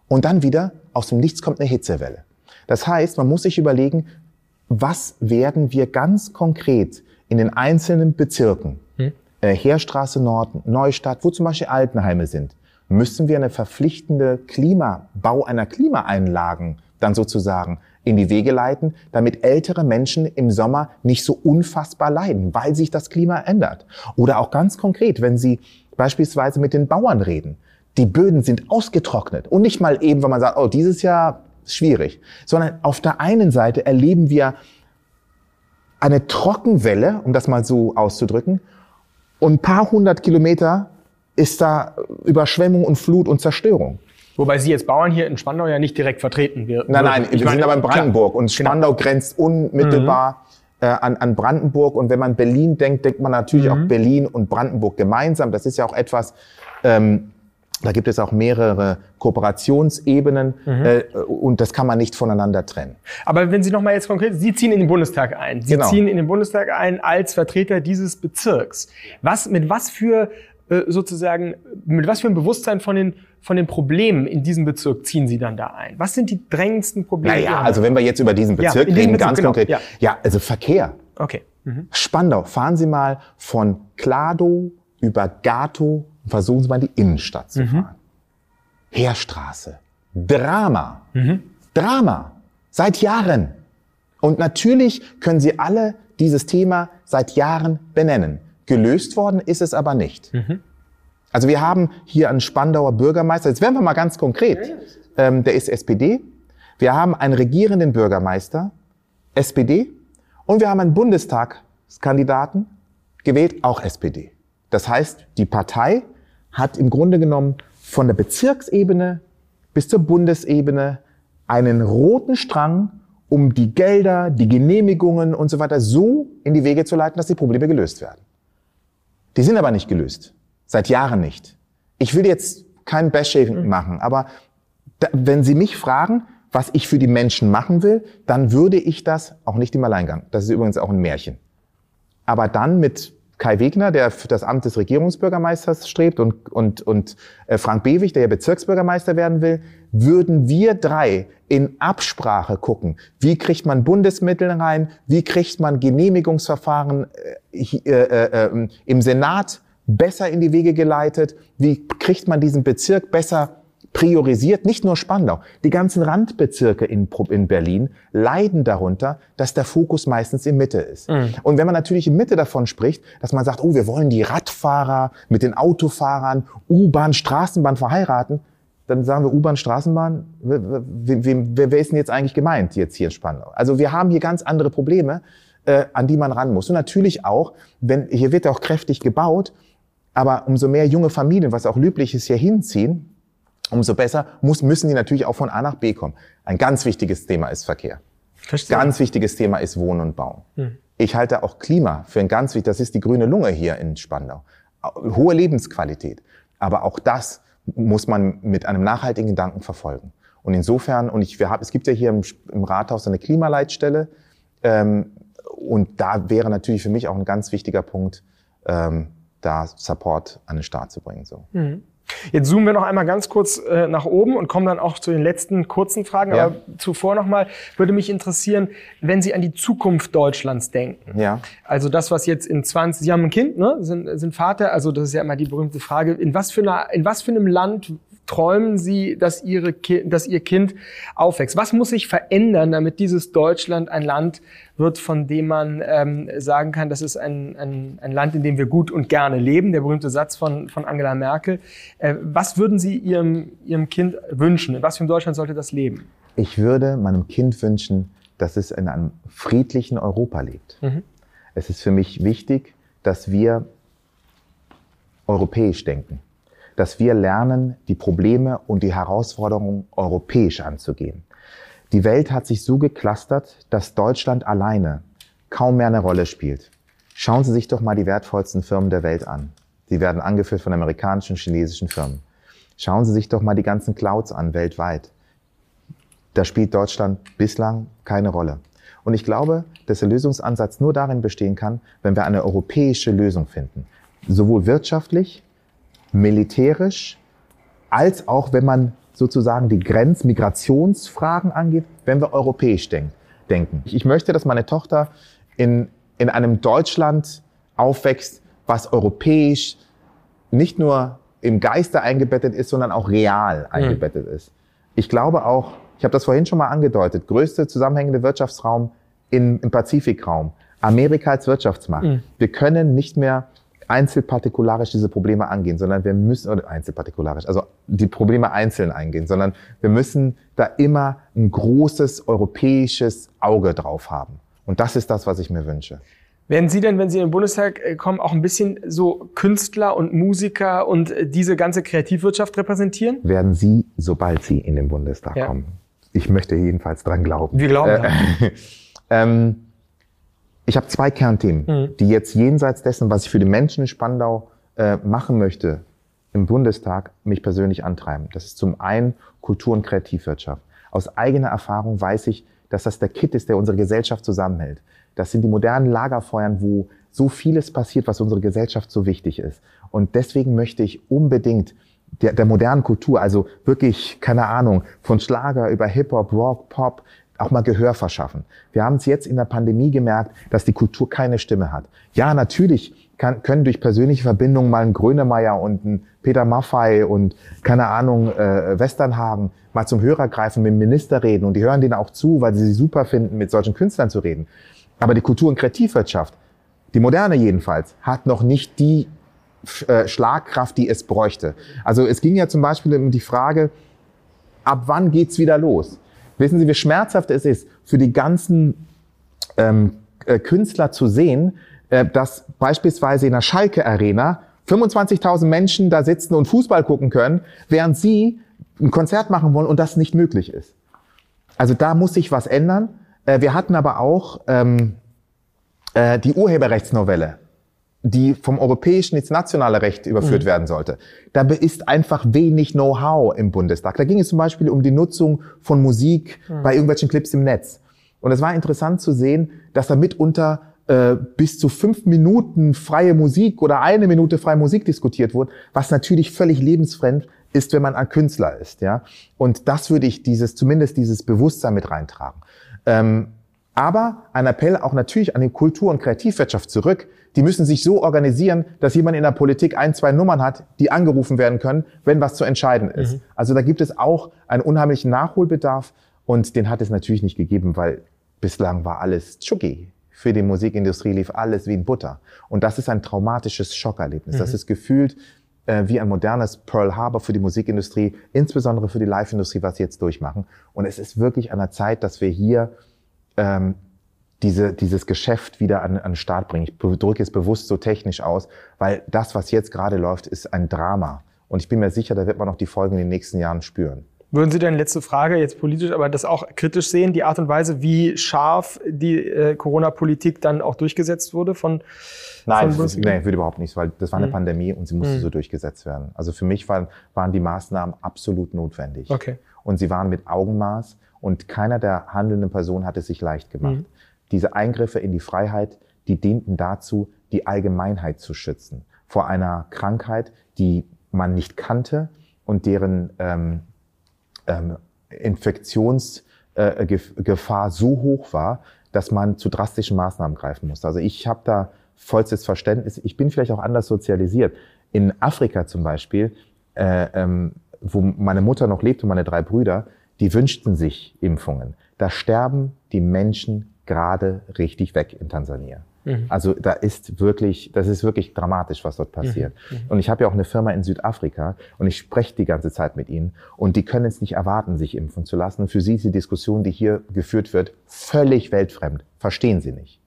und dann wieder aus dem Nichts kommt eine Hitzewelle. Das heißt, man muss sich überlegen, was werden wir ganz konkret in den einzelnen Bezirken äh, Heerstraße Nord, Neustadt, wo zum Beispiel Altenheime sind, müssen wir eine verpflichtende Klimabau einer Klimaeinlagen dann sozusagen in die Wege leiten, damit ältere Menschen im Sommer nicht so unfassbar leiden, weil sich das Klima ändert. Oder auch ganz konkret, wenn Sie beispielsweise mit den Bauern reden. Die Böden sind ausgetrocknet und nicht mal eben, wenn man sagt, oh, dieses Jahr schwierig, sondern auf der einen Seite erleben wir eine Trockenwelle, um das mal so auszudrücken, und ein paar hundert Kilometer ist da Überschwemmung und Flut und Zerstörung. Wobei Sie jetzt Bauern hier in Spandau ja nicht direkt vertreten werden. Nein, nein, ich wir sind aber in Brandenburg klar. und genau. Spandau genau. grenzt unmittelbar mhm. äh, an, an Brandenburg. Und wenn man Berlin denkt, denkt man natürlich mhm. auch Berlin und Brandenburg gemeinsam. Das ist ja auch etwas, ähm, da gibt es auch mehrere Kooperationsebenen mhm. äh, und das kann man nicht voneinander trennen. Aber wenn Sie noch mal jetzt konkret, Sie ziehen in den Bundestag ein. Sie genau. ziehen in den Bundestag ein als Vertreter dieses Bezirks. Was mit was für äh, sozusagen mit was für ein Bewusstsein von den von den Problemen in diesem Bezirk ziehen Sie dann da ein? Was sind die drängendsten Probleme? Naja, also wenn wir jetzt über diesen Bezirk ja, reden, Bezirk, ganz genau. konkret. Ja. ja, also Verkehr. Okay. Mhm. Spandau. Fahren Sie mal von Klado über Gato versuchen Sie mal in die Innenstadt zu mhm. fahren. Heerstraße. Drama. Mhm. Drama. Seit Jahren. Und natürlich können Sie alle dieses Thema seit Jahren benennen. Gelöst worden ist es aber nicht. Mhm. Also wir haben hier einen Spandauer Bürgermeister, jetzt werden wir mal ganz konkret, ähm, der ist SPD. Wir haben einen regierenden Bürgermeister, SPD. Und wir haben einen Bundestagskandidaten, gewählt, auch SPD. Das heißt, die Partei hat im Grunde genommen von der Bezirksebene bis zur Bundesebene einen roten Strang, um die Gelder, die Genehmigungen und so weiter so in die Wege zu leiten, dass die Probleme gelöst werden. Die sind aber nicht gelöst. Seit Jahren nicht. Ich will jetzt kein Bashing mhm. machen, aber da, wenn Sie mich fragen, was ich für die Menschen machen will, dann würde ich das auch nicht im Alleingang. Das ist übrigens auch ein Märchen. Aber dann mit Kai Wegner, der für das Amt des Regierungsbürgermeisters strebt und, und, und äh, Frank Bewig, der ja Bezirksbürgermeister werden will, würden wir drei in Absprache gucken, wie kriegt man Bundesmittel rein, wie kriegt man Genehmigungsverfahren äh, äh, äh, ähm, im Senat besser in die Wege geleitet, wie kriegt man diesen Bezirk besser priorisiert nicht nur Spandau. Die ganzen Randbezirke in, in Berlin leiden darunter, dass der Fokus meistens in Mitte ist. Mhm. Und wenn man natürlich in Mitte davon spricht, dass man sagt, oh, wir wollen die Radfahrer mit den Autofahrern, U-Bahn, Straßenbahn verheiraten, dann sagen wir U-Bahn, Straßenbahn, wer, wer, wer ist denn jetzt eigentlich gemeint jetzt hier in Spandau? Also wir haben hier ganz andere Probleme, äh, an die man ran muss. Und natürlich auch, wenn hier wird auch kräftig gebaut, aber umso mehr junge Familien, was auch löblich ist, hier hinziehen, umso besser muss, müssen die natürlich auch von A nach B kommen. Ein ganz wichtiges Thema ist Verkehr. Verstehe. Ganz wichtiges Thema ist Wohnen und Bauen. Hm. Ich halte auch Klima für ein ganz wichtig, das ist die grüne Lunge hier in Spandau. Hohe Lebensqualität. Aber auch das muss man mit einem nachhaltigen Gedanken verfolgen. Und insofern, und ich, wir haben, es gibt ja hier im, im Rathaus eine Klimaleitstelle, ähm, und da wäre natürlich für mich auch ein ganz wichtiger Punkt, ähm, da Support an den Start zu bringen. So. Mhm. Jetzt zoomen wir noch einmal ganz kurz äh, nach oben und kommen dann auch zu den letzten kurzen Fragen. Ja. Aber zuvor nochmal würde mich interessieren, wenn Sie an die Zukunft Deutschlands denken. Ja. Also das, was jetzt in 20, Sie haben ein Kind, ne? sind, sind Vater. Also das ist ja immer die berühmte Frage, in was für, einer, in was für einem Land träumen Sie, dass, ihre dass Ihr Kind aufwächst? Was muss sich verändern, damit dieses Deutschland ein Land wird, von dem man ähm, sagen kann, das ist ein, ein, ein Land, in dem wir gut und gerne leben? Der berühmte Satz von, von Angela Merkel. Äh, was würden Sie Ihrem, Ihrem Kind wünschen? In was für einem Deutschland sollte das leben? Ich würde meinem Kind wünschen, dass es in einem friedlichen Europa lebt. Mhm. Es ist für mich wichtig, dass wir europäisch denken dass wir lernen, die Probleme und die Herausforderungen europäisch anzugehen. Die Welt hat sich so geklustert, dass Deutschland alleine kaum mehr eine Rolle spielt. Schauen Sie sich doch mal die wertvollsten Firmen der Welt an. Sie werden angeführt von amerikanischen und chinesischen Firmen. Schauen Sie sich doch mal die ganzen Clouds an weltweit. Da spielt Deutschland bislang keine Rolle. Und ich glaube, dass der Lösungsansatz nur darin bestehen kann, wenn wir eine europäische Lösung finden. Sowohl wirtschaftlich militärisch, als auch wenn man sozusagen die Grenzmigrationsfragen angeht, wenn wir europäisch denk denken. Ich möchte, dass meine Tochter in, in einem Deutschland aufwächst, was europäisch nicht nur im Geiste eingebettet ist, sondern auch real mhm. eingebettet mhm. ist. Ich glaube auch, ich habe das vorhin schon mal angedeutet, größte zusammenhängende Wirtschaftsraum in, im Pazifikraum, Amerika als Wirtschaftsmacht. Mhm. Wir können nicht mehr einzelpartikularisch diese Probleme angehen, sondern wir müssen, oder einzelpartikularisch, also die Probleme einzeln eingehen, sondern wir müssen da immer ein großes europäisches Auge drauf haben. Und das ist das, was ich mir wünsche. Werden Sie denn, wenn Sie in den Bundestag äh, kommen, auch ein bisschen so Künstler und Musiker und äh, diese ganze Kreativwirtschaft repräsentieren? Werden Sie, sobald Sie in den Bundestag ja. kommen. Ich möchte jedenfalls dran glauben. Wir glauben äh, ähm, ich habe zwei Kernthemen, mhm. die jetzt jenseits dessen, was ich für die Menschen in Spandau äh, machen möchte, im Bundestag mich persönlich antreiben. Das ist zum einen Kultur- und Kreativwirtschaft. Aus eigener Erfahrung weiß ich, dass das der Kit ist, der unsere Gesellschaft zusammenhält. Das sind die modernen Lagerfeuern, wo so vieles passiert, was unsere Gesellschaft so wichtig ist. Und deswegen möchte ich unbedingt der, der modernen Kultur, also wirklich, keine Ahnung, von Schlager über Hip-Hop, Rock, Pop, auch mal Gehör verschaffen. Wir haben es jetzt in der Pandemie gemerkt, dass die Kultur keine Stimme hat. Ja, natürlich kann, können durch persönliche Verbindungen mal ein Grönemeyer und ein Peter Maffei und keine Ahnung, äh, Westernhagen mal zum Hörer greifen, mit dem Minister reden und die hören denen auch zu, weil sie sie super finden, mit solchen Künstlern zu reden. Aber die Kultur- und Kreativwirtschaft, die moderne jedenfalls, hat noch nicht die äh, Schlagkraft, die es bräuchte. Also es ging ja zum Beispiel um die Frage, ab wann geht's wieder los? Wissen Sie, wie schmerzhaft es ist, für die ganzen ähm, äh, Künstler zu sehen, äh, dass beispielsweise in der Schalke Arena 25.000 Menschen da sitzen und Fußball gucken können, während sie ein Konzert machen wollen und das nicht möglich ist. Also da muss sich was ändern. Äh, wir hatten aber auch ähm, äh, die Urheberrechtsnovelle die vom europäischen ins nationale Recht überführt mhm. werden sollte. Da ist einfach wenig Know-how im Bundestag. Da ging es zum Beispiel um die Nutzung von Musik mhm. bei irgendwelchen Clips im Netz. Und es war interessant zu sehen, dass da mitunter äh, bis zu fünf Minuten freie Musik oder eine Minute freie Musik diskutiert wurde, was natürlich völlig lebensfremd ist, wenn man ein Künstler ist. Ja, Und das würde ich dieses, zumindest dieses Bewusstsein mit reintragen. Ähm, aber ein Appell auch natürlich an die Kultur- und Kreativwirtschaft zurück. Die müssen sich so organisieren, dass jemand in der Politik ein, zwei Nummern hat, die angerufen werden können, wenn was zu entscheiden ist. Mhm. Also da gibt es auch einen unheimlichen Nachholbedarf und den hat es natürlich nicht gegeben, weil bislang war alles Chucky. Für die Musikindustrie lief alles wie in Butter. Und das ist ein traumatisches Schockerlebnis. Mhm. Das ist gefühlt äh, wie ein modernes Pearl Harbor für die Musikindustrie, insbesondere für die Live-Industrie, was sie jetzt durchmachen. Und es ist wirklich an der Zeit, dass wir hier ähm, diese, dieses Geschäft wieder an, an den Start bringen. Ich drücke es bewusst so technisch aus, weil das, was jetzt gerade läuft, ist ein Drama. Und ich bin mir sicher, da wird man noch die Folgen in den nächsten Jahren spüren. Würden Sie denn, letzte Frage, jetzt politisch, aber das auch kritisch sehen, die Art und Weise, wie scharf die äh, Corona-Politik dann auch durchgesetzt wurde von Nein, von nein, würde überhaupt nicht, weil das war eine mhm. Pandemie und sie musste mhm. so durchgesetzt werden. Also für mich waren, waren die Maßnahmen absolut notwendig. Okay. Und sie waren mit Augenmaß und keiner der handelnden Personen hat es sich leicht gemacht. Mhm. diese Eingriffe in die Freiheit, die dienten dazu, die Allgemeinheit zu schützen vor einer Krankheit, die man nicht kannte und deren ähm, ähm, Infektionsgefahr äh, so hoch war, dass man zu drastischen Maßnahmen greifen musste. Also ich habe da vollstes Verständnis. Ich bin vielleicht auch anders sozialisiert. In Afrika zum Beispiel, äh, ähm, wo meine Mutter noch lebt und meine drei Brüder, die wünschten sich Impfungen. Da sterben die Menschen gerade richtig weg in Tansania. Mhm. Also da ist wirklich, das ist wirklich dramatisch, was dort passiert. Mhm. mhm. Und ich habe ja auch eine Firma in Südafrika und ich spreche die ganze Zeit mit ihnen und die können es nicht erwarten, sich impfen zu lassen. Und für sie ist die Diskussion, die hier geführt wird, völlig weltfremd. Verstehen sie nicht.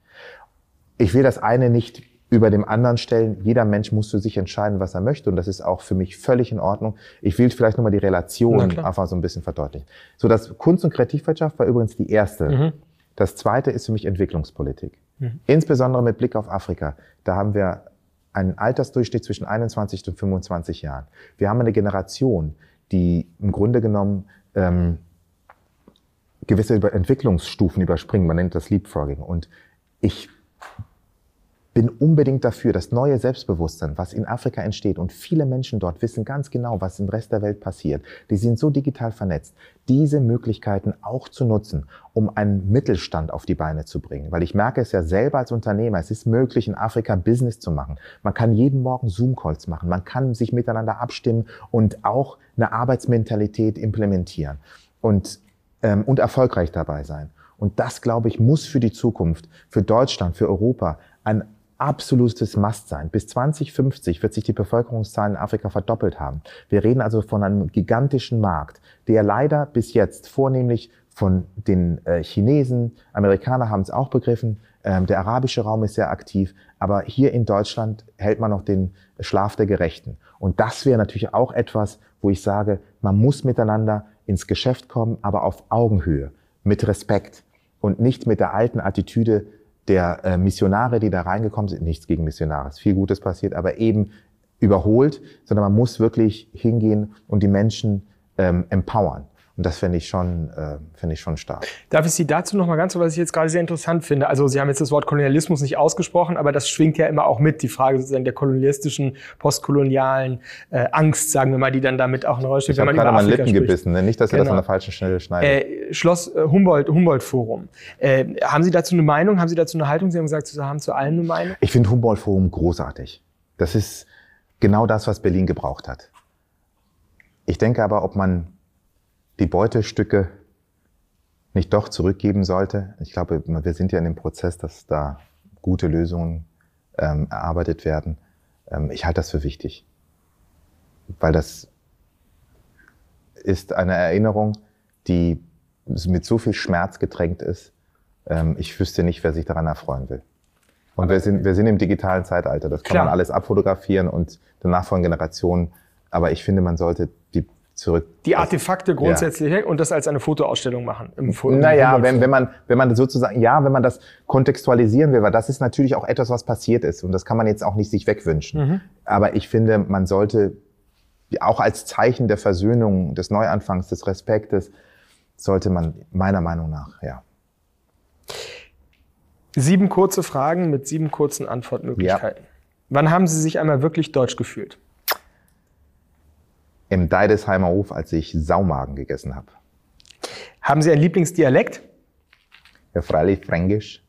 Ich will das eine nicht über dem anderen stellen. Jeder Mensch muss für sich entscheiden, was er möchte. Und das ist auch für mich völlig in Ordnung. Ich will vielleicht nochmal die Relation einfach so ein bisschen verdeutlichen. So, das Kunst- und Kreativwirtschaft war übrigens die erste. Mhm. Das zweite ist für mich Entwicklungspolitik. Mhm. Insbesondere mit Blick auf Afrika. Da haben wir einen Altersdurchschnitt zwischen 21 und 25 Jahren. Wir haben eine Generation, die im Grunde genommen ähm, gewisse Entwicklungsstufen überspringen. Man nennt das Leapfrogging. Und ich bin unbedingt dafür, das neue Selbstbewusstsein, was in Afrika entsteht und viele Menschen dort wissen ganz genau, was im Rest der Welt passiert. Die sind so digital vernetzt, diese Möglichkeiten auch zu nutzen, um einen Mittelstand auf die Beine zu bringen. Weil ich merke es ja selber als Unternehmer, es ist möglich, in Afrika Business zu machen. Man kann jeden Morgen Zoom-Calls machen, man kann sich miteinander abstimmen und auch eine Arbeitsmentalität implementieren und, ähm, und erfolgreich dabei sein. Und das, glaube ich, muss für die Zukunft, für Deutschland, für Europa ein absolutes Must sein. Bis 2050 wird sich die Bevölkerungszahl in Afrika verdoppelt haben. Wir reden also von einem gigantischen Markt, der leider bis jetzt vornehmlich von den äh, Chinesen, Amerikaner haben es auch begriffen, ähm, der arabische Raum ist sehr aktiv, aber hier in Deutschland hält man noch den Schlaf der Gerechten. Und das wäre natürlich auch etwas, wo ich sage, man muss miteinander ins Geschäft kommen, aber auf Augenhöhe, mit Respekt und nicht mit der alten Attitüde, der äh, Missionare, die da reingekommen sind, nichts gegen Missionare, ist viel Gutes passiert, aber eben überholt, sondern man muss wirklich hingehen und die Menschen ähm, empowern. Und das finde ich schon, äh, finde ich schon stark. Darf ich Sie dazu noch mal ganz, was ich jetzt gerade sehr interessant finde. Also Sie haben jetzt das Wort Kolonialismus nicht ausgesprochen, aber das schwingt ja immer auch mit, die Frage sozusagen der kolonialistischen, postkolonialen äh, Angst, sagen wir mal, die dann damit auch eine Rolle spielt. Ich habe gerade mal Lippen spricht. gebissen, ne? nicht, dass genau. das an der falschen Stelle schneidet. Äh, Schloss äh, Humboldt, Humboldt Forum. Äh, haben Sie dazu eine Meinung? Haben Sie dazu eine Haltung? Sie haben gesagt, Sie haben zu allen eine Meinung. Ich finde Humboldt Forum großartig. Das ist genau das, was Berlin gebraucht hat. Ich denke aber, ob man die Beutestücke nicht doch zurückgeben sollte. Ich glaube, wir sind ja in dem Prozess, dass da gute Lösungen ähm, erarbeitet werden. Ähm, ich halte das für wichtig, weil das ist eine Erinnerung, die mit so viel Schmerz getränkt ist. Ähm, ich wüsste nicht, wer sich daran erfreuen will. Und wir sind, wir sind im digitalen Zeitalter. Das kann Klar. man alles abfotografieren und der nachfolgenden Generation. Aber ich finde, man sollte die zurück. Die Artefakte grundsätzlich ja. und das als eine Fotoausstellung machen. Im, im naja, wenn, wenn man, wenn man sozusagen, ja, wenn man das kontextualisieren will, weil das ist natürlich auch etwas, was passiert ist und das kann man jetzt auch nicht sich wegwünschen. Mhm. Aber ich finde, man sollte auch als Zeichen der Versöhnung, des Neuanfangs, des Respektes, sollte man meiner Meinung nach, ja. Sieben kurze Fragen mit sieben kurzen Antwortmöglichkeiten. Ja. Wann haben Sie sich einmal wirklich deutsch gefühlt? Im Deidesheimer Hof, als ich Saumagen gegessen habe. Haben Sie ein Lieblingsdialekt? Ja, freilich Fränkisch.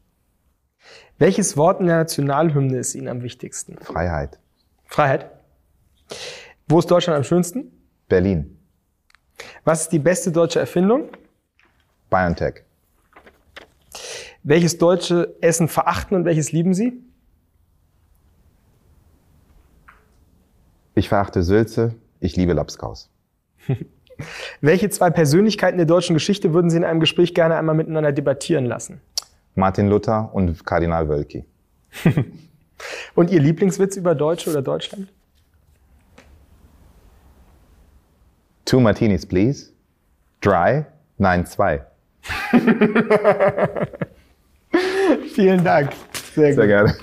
Welches Wort in der Nationalhymne ist Ihnen am wichtigsten? Freiheit. Freiheit. Wo ist Deutschland am schönsten? Berlin. Was ist die beste deutsche Erfindung? BioNTech. Welches deutsche Essen verachten und welches lieben Sie? Ich verachte Sülze, ich liebe Lapskaus. Welche zwei Persönlichkeiten der deutschen Geschichte würden Sie in einem Gespräch gerne einmal miteinander debattieren lassen? Martin Luther und Kardinal Wölki. und Ihr Lieblingswitz über Deutsche oder Deutschland? Two Martinis, please. Dry? Nein, zwei. Vielen Dank. Sehr, Sehr gerne.